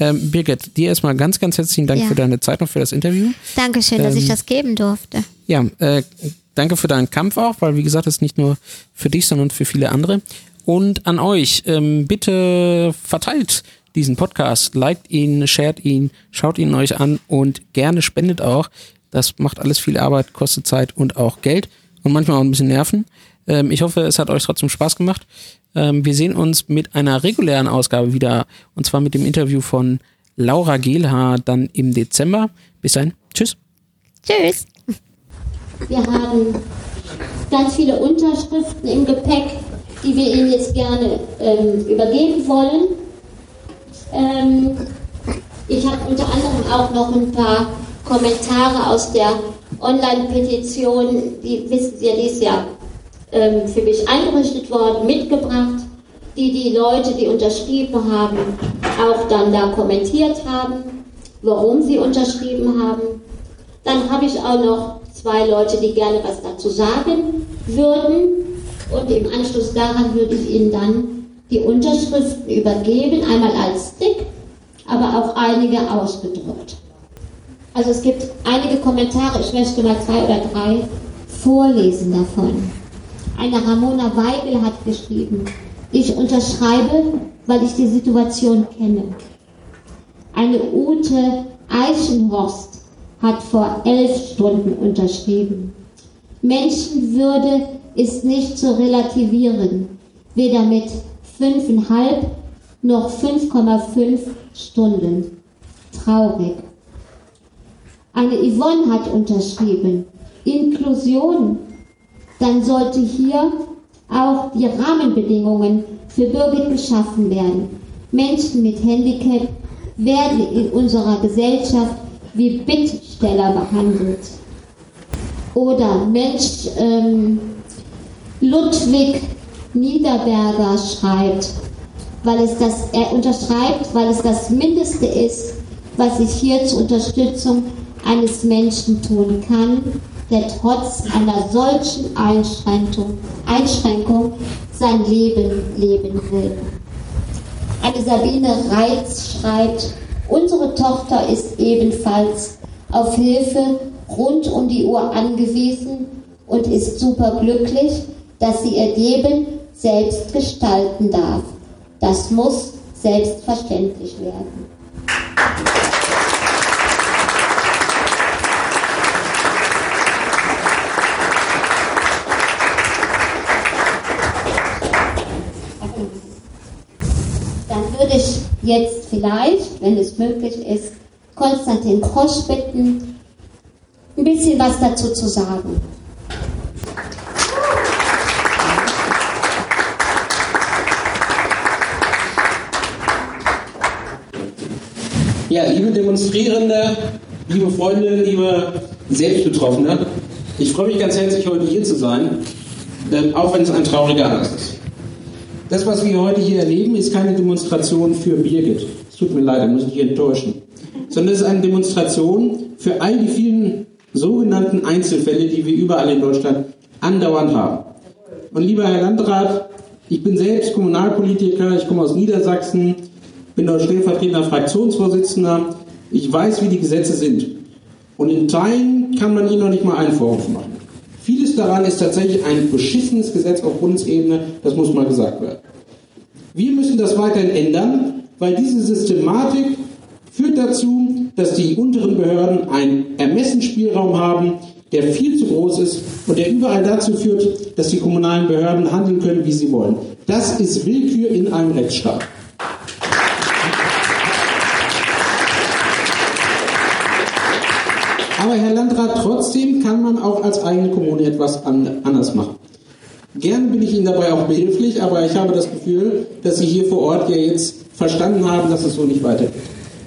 Ähm, Birgit, dir erstmal ganz, ganz herzlichen Dank Ja. für deine Zeit und für das Interview. Dankeschön, dass ich Ähm, das geben durfte. Ja, äh, danke für deinen Kampf auch, weil wie gesagt, es ist nicht nur für dich, sondern für viele andere. Und an euch, ähm, bitte verteilt diesen Podcast, liked ihn, shared ihn, schaut ihn euch an und gerne spendet auch. Das macht alles viel Arbeit, kostet Zeit und auch Geld und manchmal auch ein bisschen Nerven. Ähm, ich hoffe, es hat euch trotzdem Spaß gemacht. Ähm, wir sehen uns mit einer regulären Ausgabe wieder und zwar mit dem Interview von Laura Gehlhaar dann im Dezember. Bis dahin, tschüss. Tschüss. Wir haben ganz viele Unterschriften im Gepäck, die wir Ihnen jetzt gerne ähm, übergeben wollen. Ähm, ich habe unter anderem auch noch ein paar Kommentare aus der Online-Petition, die wissen Sie ja, die ist ja ähm, für mich eingerichtet worden, mitgebracht, die die Leute, die unterschrieben haben, auch dann da kommentiert haben, warum sie unterschrieben haben. Dann habe ich auch noch zwei Leute, die gerne was dazu sagen würden. Und im Anschluss daran würde ich Ihnen dann die Unterschriften übergeben, einmal als Stick, aber auch einige ausgedruckt. Also es gibt einige Kommentare, ich möchte mal zwei oder drei vorlesen davon. Eine Ramona Weigel hat geschrieben, ich unterschreibe, weil ich die Situation kenne. Eine Ute Eichenhorst hat vor elf Stunden unterschrieben. Menschenwürde ist nicht zu relativieren, weder mit fünfeinhalb noch 5,5 Stunden. Traurig. Eine Yvonne hat unterschrieben. Inklusion. Dann sollte hier auch die Rahmenbedingungen für Birgit geschaffen werden. Menschen mit Handicap werden in unserer Gesellschaft wie Bittsteller behandelt. Oder Mensch, ähm, Ludwig Niederberger schreibt, weil es das, er unterschreibt, weil es das Mindeste ist, was ich hier zur Unterstützung eines Menschen tun kann, der trotz einer solchen Einschränkung, Einschränkung sein Leben leben will. Eine Sabine Reitz schreibt, unsere Tochter ist ebenfalls auf Hilfe rund um die Uhr angewiesen und ist superglücklich, dass sie ihr Leben selbst gestalten darf. Das muss selbstverständlich werden. Dann würde ich jetzt vielleicht, wenn es möglich ist, Konstantin Krosch bitten, ein bisschen was dazu zu sagen. Ja, liebe Demonstrierende, liebe Freunde, liebe Selbstbetroffene, ich freue mich ganz herzlich, heute hier zu sein, auch wenn es ein trauriger Anlass ist. Das, was wir heute hier erleben, ist keine Demonstration für Birgit. Es tut mir leid, da muss ich dich enttäuschen. Sondern es ist eine Demonstration für all die vielen sogenannten Einzelfälle, die wir überall in Deutschland andauernd haben. Und lieber Herr Landrat, ich bin selbst Kommunalpolitiker, ich komme aus Niedersachsen, bin dort stellvertretender Fraktionsvorsitzender. Ich weiß, wie die Gesetze sind. Und in Teilen kann man ihnen noch nicht mal einen Vorwurf machen. Daran ist tatsächlich ein beschissenes Gesetz auf Bundesebene, das muss mal gesagt werden. Wir müssen das weiterhin ändern, weil diese Systematik führt dazu, dass die unteren Behörden einen Ermessensspielraum haben, der viel zu groß ist und der überall dazu führt, dass die kommunalen Behörden handeln können, wie sie wollen. Das ist Willkür in einem Rechtsstaat. Aber Herr Landrat, trotzdem kann man auch als eigene Kommune etwas an, anders machen. Gerne bin ich Ihnen dabei auch behilflich, aber ich habe das Gefühl, dass Sie hier vor Ort ja jetzt verstanden haben, dass es so nicht weitergeht.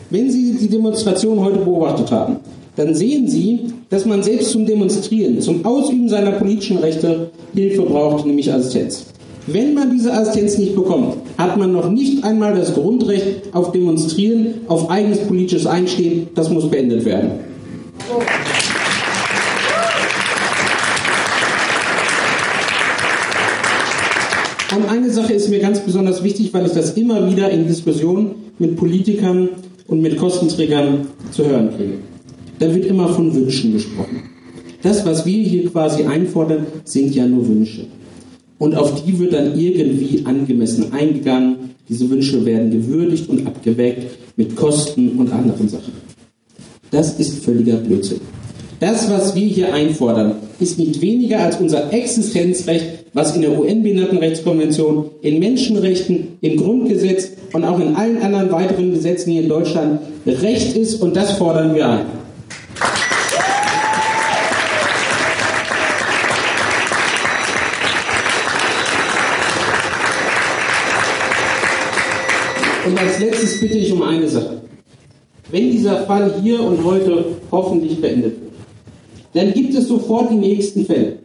Wenn Sie die Demonstration heute beobachtet haben, dann sehen Sie, dass man selbst zum Demonstrieren, zum Ausüben seiner politischen Rechte Hilfe braucht, nämlich Assistenz. Wenn man diese Assistenz nicht bekommt, hat man noch nicht einmal das Grundrecht auf Demonstrieren, auf eigenes politisches Einstehen. Das muss beendet werden. Und eine Sache ist mir ganz besonders wichtig, weil ich das immer wieder in Diskussionen mit Politikern und mit Kostenträgern zu hören kriege. Da wird immer von Wünschen gesprochen. Das, was wir hier quasi einfordern, sind ja nur Wünsche. Und auf die wird dann irgendwie angemessen eingegangen. Diese Wünsche werden gewürdigt und abgewägt mit Kosten und anderen Sachen. Das ist völliger Blödsinn. Das, was wir hier einfordern, ist nicht weniger als unser Existenzrecht, was in der UN-Behindertenrechtskonvention, in Menschenrechten, im Grundgesetz und auch in allen anderen weiteren Gesetzen hier in Deutschland Recht ist und das fordern wir ein. Und als letztes bitte ich um eine Sache. Wenn dieser Fall hier und heute hoffentlich beendet wird, dann gibt es sofort die nächsten Fälle.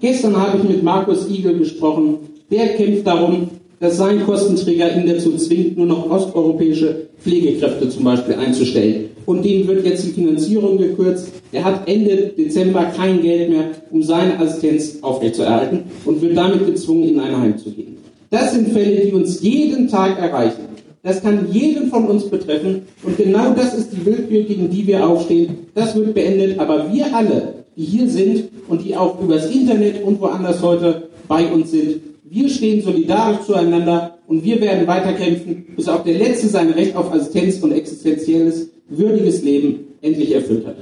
Gestern habe ich mit Markus Igel gesprochen. Der kämpft darum, dass sein Kostenträger ihn dazu zwingt, nur noch osteuropäische Pflegekräfte zum Beispiel einzustellen. Und dem wird jetzt die Finanzierung gekürzt. Er hat Ende Dezember kein Geld mehr, um seine Assistenz aufrechtzuerhalten und wird damit gezwungen, in ein Heim zu gehen. Das sind Fälle, die uns jeden Tag erreichen. Das kann jeden von uns betreffen. Und genau das ist die Willkür, gegen die wir aufstehen. Das wird beendet. Aber wir alle, die hier sind und die auch übers Internet und woanders heute bei uns sind, wir stehen solidarisch zueinander und wir werden weiterkämpfen, bis auch der Letzte sein Recht auf Assistenz und existenzielles, würdiges Leben endlich erfüllt hat.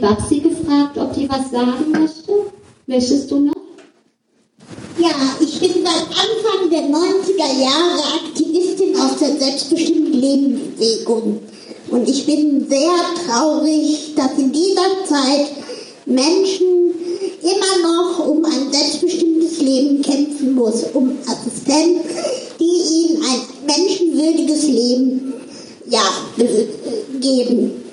Babsi gefragt, ob die was sagen möchte. Möchtest du noch? Ja, ich bin seit Anfang der 90er Jahre Aktivistin aus der selbstbestimmten Lebenbewegung. Und ich bin sehr traurig, dass in dieser Zeit Menschen immer noch um ein selbstbestimmtes Leben kämpfen muss, um Assistenz, die ihnen ein menschenwürdiges Leben ja, geben.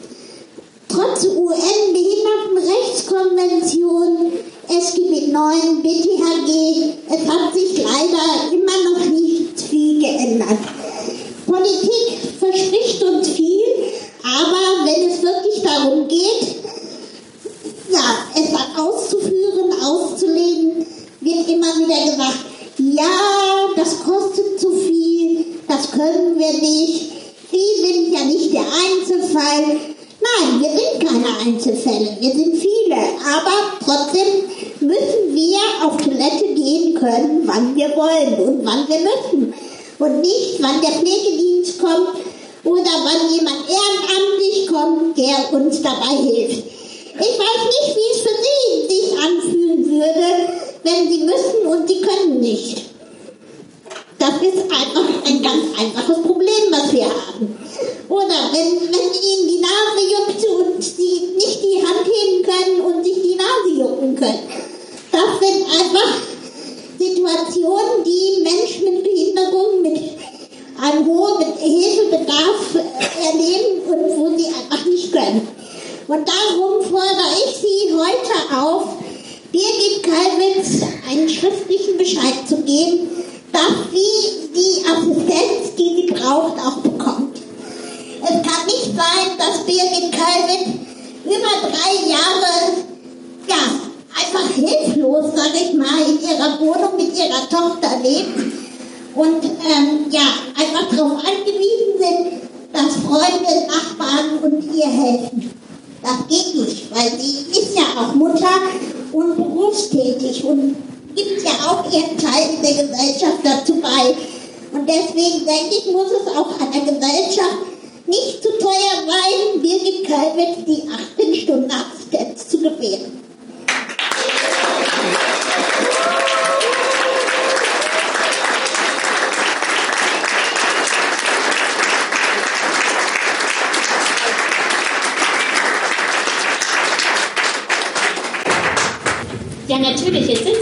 Trotz UN-Behindertenrechtskonvention SGB 9 BTHG, es hat sich leider immer noch nicht viel geändert. Politik verspricht uns viel, aber wenn es wirklich darum geht, ja, es dann auszuführen, auszulegen, wird immer wieder gesagt, ja, das kostet zu viel, das können wir nicht, die sind ja nicht der Einzelfall, Nein, wir sind keine Einzelfälle, wir sind viele. Aber trotzdem müssen wir auf Toilette gehen können, wann wir wollen und wann wir müssen. Und nicht, wann der Pflegedienst kommt oder wann jemand ehrenamtlich kommt, der uns dabei hilft. Ich weiß nicht, wie es für Sie sich anfühlen würde, wenn Sie müssen und Sie können nicht. Das ist einfach ein ganz einfaches Problem, was wir haben. Oder wenn, wenn Ihnen die Nase juckt und Sie nicht die Hand heben können und sich die Nase jucken können. Das sind einfach Situationen, die Menschen mit Behinderung, mit einem hohen Hilfebedarf erleben und wo sie einfach nicht können. Und darum fordere ich Sie heute auf, Birgit Kalwitz einen schriftlichen Bescheid zu geben, dass sie die Assistenz, die sie braucht, auch bekommt. Es kann nicht sein, dass Birgit Kalwitz über drei Jahre, ja, einfach hilflos, sage ich mal, in ihrer Wohnung mit ihrer Tochter lebt und ähm, ja, einfach darauf angewiesen sind, dass Freunde, Nachbarn und ihr helfen. Das geht nicht, weil sie ist ja auch Mutter und berufstätig und gibt ja auch ihren Teil der Gesellschaft dazu bei. Und deswegen denke ich, muss es auch der Gesellschaft nicht zu teuer sein, Birgit Kalbitz die 18 Stunden Assistenz zu gewähren. Ja, natürlich, Sie dran.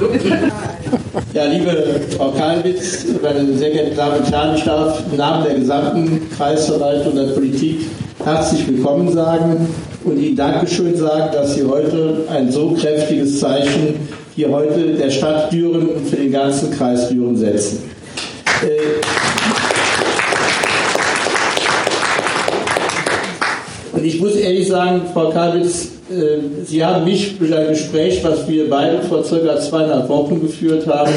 Ja, liebe Frau Kalwitz, meine sehr geehrten Damen und Herren, ich darf im Namen der gesamten Kreisverwaltung und der Politik herzlich willkommen sagen und Ihnen Dankeschön sagen, dass Sie heute ein so kräftiges Zeichen hier heute der Stadt Düren und für den ganzen Kreis Düren setzen. Äh, Und ich muss ehrlich sagen, Frau Kalwitz, Sie haben mich durch ein Gespräch, was wir beide vor circa zweieinhalb Wochen geführt haben,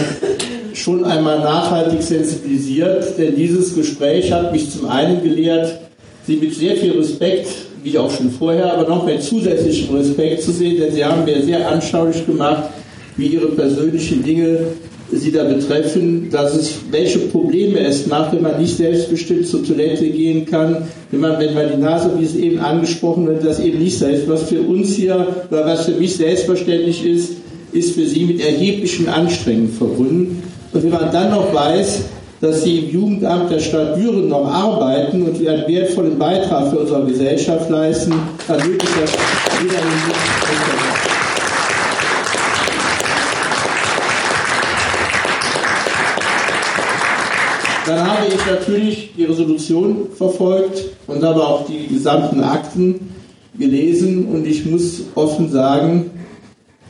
schon einmal nachhaltig sensibilisiert. Denn dieses Gespräch hat mich zum einen gelehrt, Sie mit sehr viel Respekt, wie auch schon vorher, aber noch mit zusätzlichem Respekt zu sehen, denn Sie haben mir sehr anschaulich gemacht, wie Ihre persönlichen Dinge Sie da betreffen, dass es, welche Probleme es macht, wenn man nicht selbstbestimmt zur Toilette gehen kann, wenn man, wenn man die Nase, wie es eben angesprochen wird, das eben nicht selbst, was für uns hier, oder was für mich selbstverständlich ist, ist für Sie mit erheblichen Anstrengungen verbunden. Und wenn man dann noch weiß, dass Sie im Jugendamt der Stadt Düren noch arbeiten und einen wertvollen Beitrag für unsere Gesellschaft leisten, dann wirklich das wieder Dann habe ich natürlich die Resolution verfolgt und habe auch die gesamten Akten gelesen und ich muss offen sagen,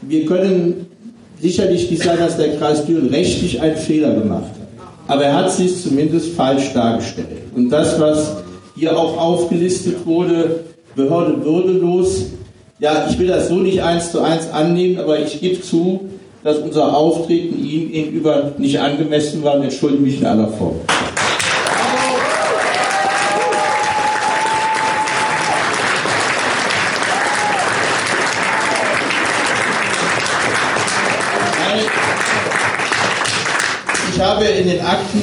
wir können sicherlich nicht sagen, dass der Kreis Düren rechtlich einen Fehler gemacht hat. Aber er hat sich zumindest falsch dargestellt. Und das, was hier auch aufgelistet wurde, Behörde würdelos, ja, ich will das so nicht eins zu eins annehmen, aber ich gebe zu, dass unser Auftreten ihm gegenüber nicht angemessen war und entschuldige mich in aller Form. Ich habe in den Akten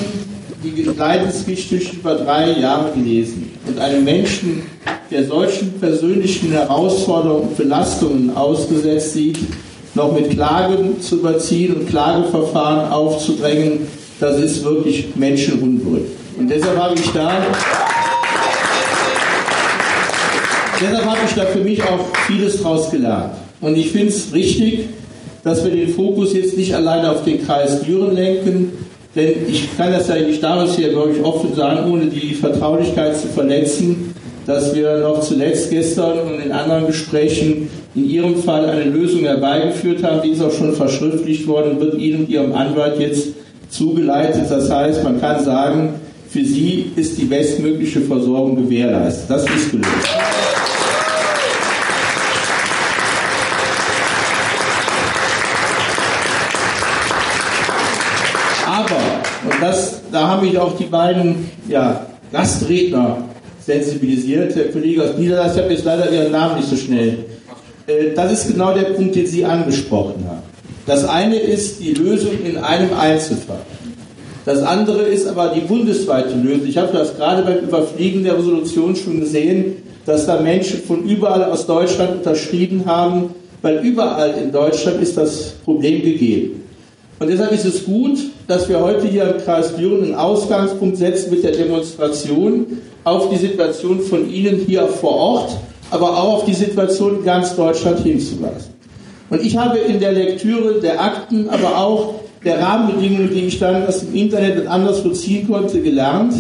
die Leidensgeschichte über drei Jahre gelesen. Und einem Menschen, der solchen persönlichen Herausforderungen und Belastungen ausgesetzt sieht, noch mit Klagen zu überziehen und Klageverfahren aufzudrängen, das ist wirklich menschenunwürdig. Und deshalb habe ich da, deshalb habe ich da für mich auch vieles draus gelernt. Und ich finde es richtig, dass wir den Fokus jetzt nicht alleine auf den Kreis Düren lenken, denn ich kann das ja nicht daraus hier, glaube ich, offen sagen, ohne die Vertraulichkeit zu verletzen, dass wir noch zuletzt gestern und in anderen Gesprächen in Ihrem Fall eine Lösung herbeigeführt haben. Die ist auch schon verschriftlicht worden und wird Ihnen Ihrem Anwalt jetzt zugeleitet. Das heißt, man kann sagen, für Sie ist die bestmögliche Versorgung gewährleistet. Das ist gelöst. Aber, und das, da haben mich auch die beiden ja, Gastredner sensibilisiert. Der Kollege aus Niederlande, ich habe jetzt leider Ihren Namen nicht so schnell. Äh, das ist genau der Punkt, den Sie angesprochen haben. Das eine ist die Lösung in einem Einzelfall. Das andere ist aber die bundesweite Lösung. Ich habe das gerade beim Überfliegen der Resolution schon gesehen, dass da Menschen von überall aus Deutschland unterschrieben haben, weil überall in Deutschland ist das Problem gegeben. Und deshalb ist es gut, dass wir heute hier im Kreis Düren einen Ausgangspunkt setzen mit der Demonstration auf die Situation von Ihnen hier vor Ort, aber auch auf die Situation in ganz Deutschland hinzuweisen. Und ich habe in der Lektüre der Akten, aber auch der Rahmenbedingungen, die ich dann aus dem Internet und anderswo ziehen konnte, gelernt,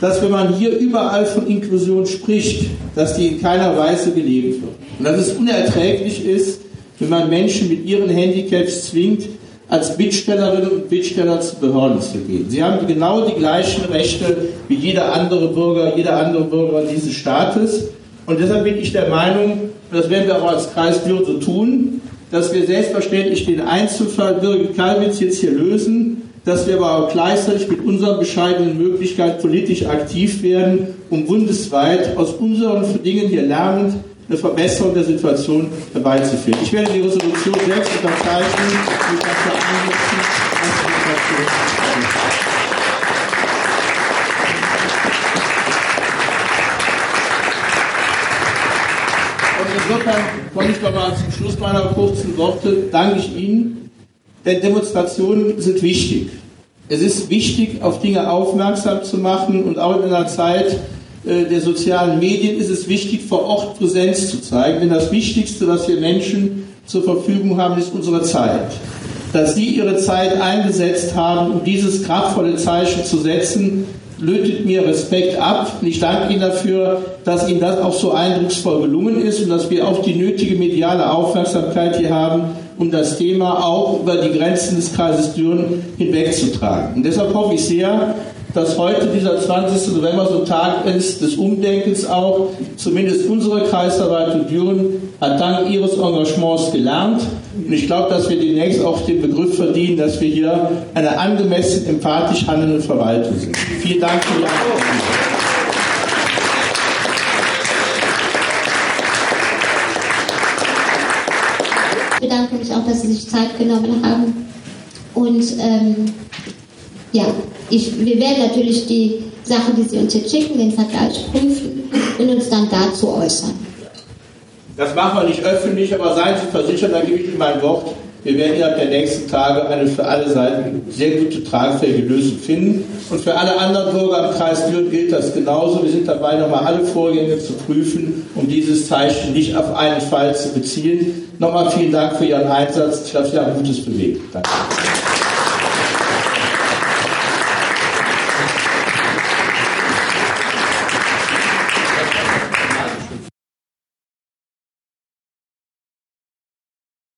dass wenn man hier überall von Inklusion spricht, dass die in keiner Weise gelebt wird. Und dass es unerträglich ist, wenn man Menschen mit ihren Handicaps zwingt, als Bittstellerinnen und Bittsteller zu Behörden zu gehen. Sie haben genau die gleichen Rechte wie jeder andere Bürger, jeder andere Bürger dieses Staates. Und deshalb bin ich der Meinung, das werden wir auch als Kreis Düren so tun, dass wir selbstverständlich den Einzelfall Birgit Kalwitz jetzt hier lösen, dass wir aber auch gleichzeitig mit unseren bescheidenen Möglichkeiten politisch aktiv werden, um bundesweit aus unseren Dingen hier lernend eine Verbesserung der Situation herbeizuführen. Ich werde die Resolution selbst unterzeichnen und dafür einsetzen, dass die Situation Und insofern komme ich mal zum Schluss meiner kurzen Worte, danke ich Ihnen, denn Demonstrationen sind wichtig. Es ist wichtig, auf Dinge aufmerksam zu machen und auch in einer Zeit, äh, der sozialen Medien ist es wichtig, vor Ort Präsenz zu zeigen. Denn das Wichtigste, was wir Menschen zur Verfügung haben, ist unsere Zeit. Dass Sie Ihre Zeit eingesetzt haben, um dieses kraftvolle Zeichen zu setzen, lötet mir Respekt ab. Und ich danke Ihnen dafür, dass Ihnen das auch so eindrucksvoll gelungen ist und dass wir auch die nötige mediale Aufmerksamkeit hier haben, um das Thema auch über die Grenzen des Kreises Düren hinwegzutragen. Und deshalb hoffe ich sehr, dass heute dieser 20. November so Tag ist des Umdenkens auch. Zumindest unsere Kreisverwaltung Düren hat dank ihres Engagements gelernt. Und ich glaube, dass wir demnächst auch den Begriff verdienen, dass wir hier eine angemessen empathisch handelnde Verwaltung sind. Vielen Dank für die Aufmerksamkeit. Ich bedanke mich auch, dass Sie sich Zeit genommen haben. Und ähm, ja, ich, wir werden natürlich die Sache, die Sie uns jetzt schicken, den Vergleich prüfen und uns dann dazu äußern. Das machen wir nicht öffentlich, aber seien Sie versichert, da gebe ich Ihnen mein Wort. Wir werden innerhalb der nächsten Tage eine für alle Seiten sehr gute, tragfähige Lösung finden. Und für alle anderen Bürger im Kreis Düren gilt das genauso. Wir sind dabei, nochmal alle Vorgänge zu prüfen, um dieses Zeichen nicht auf einen Fall zu beziehen. Nochmal vielen Dank für Ihren Einsatz. Ich glaube, Sie haben Gutes bewegt. Danke.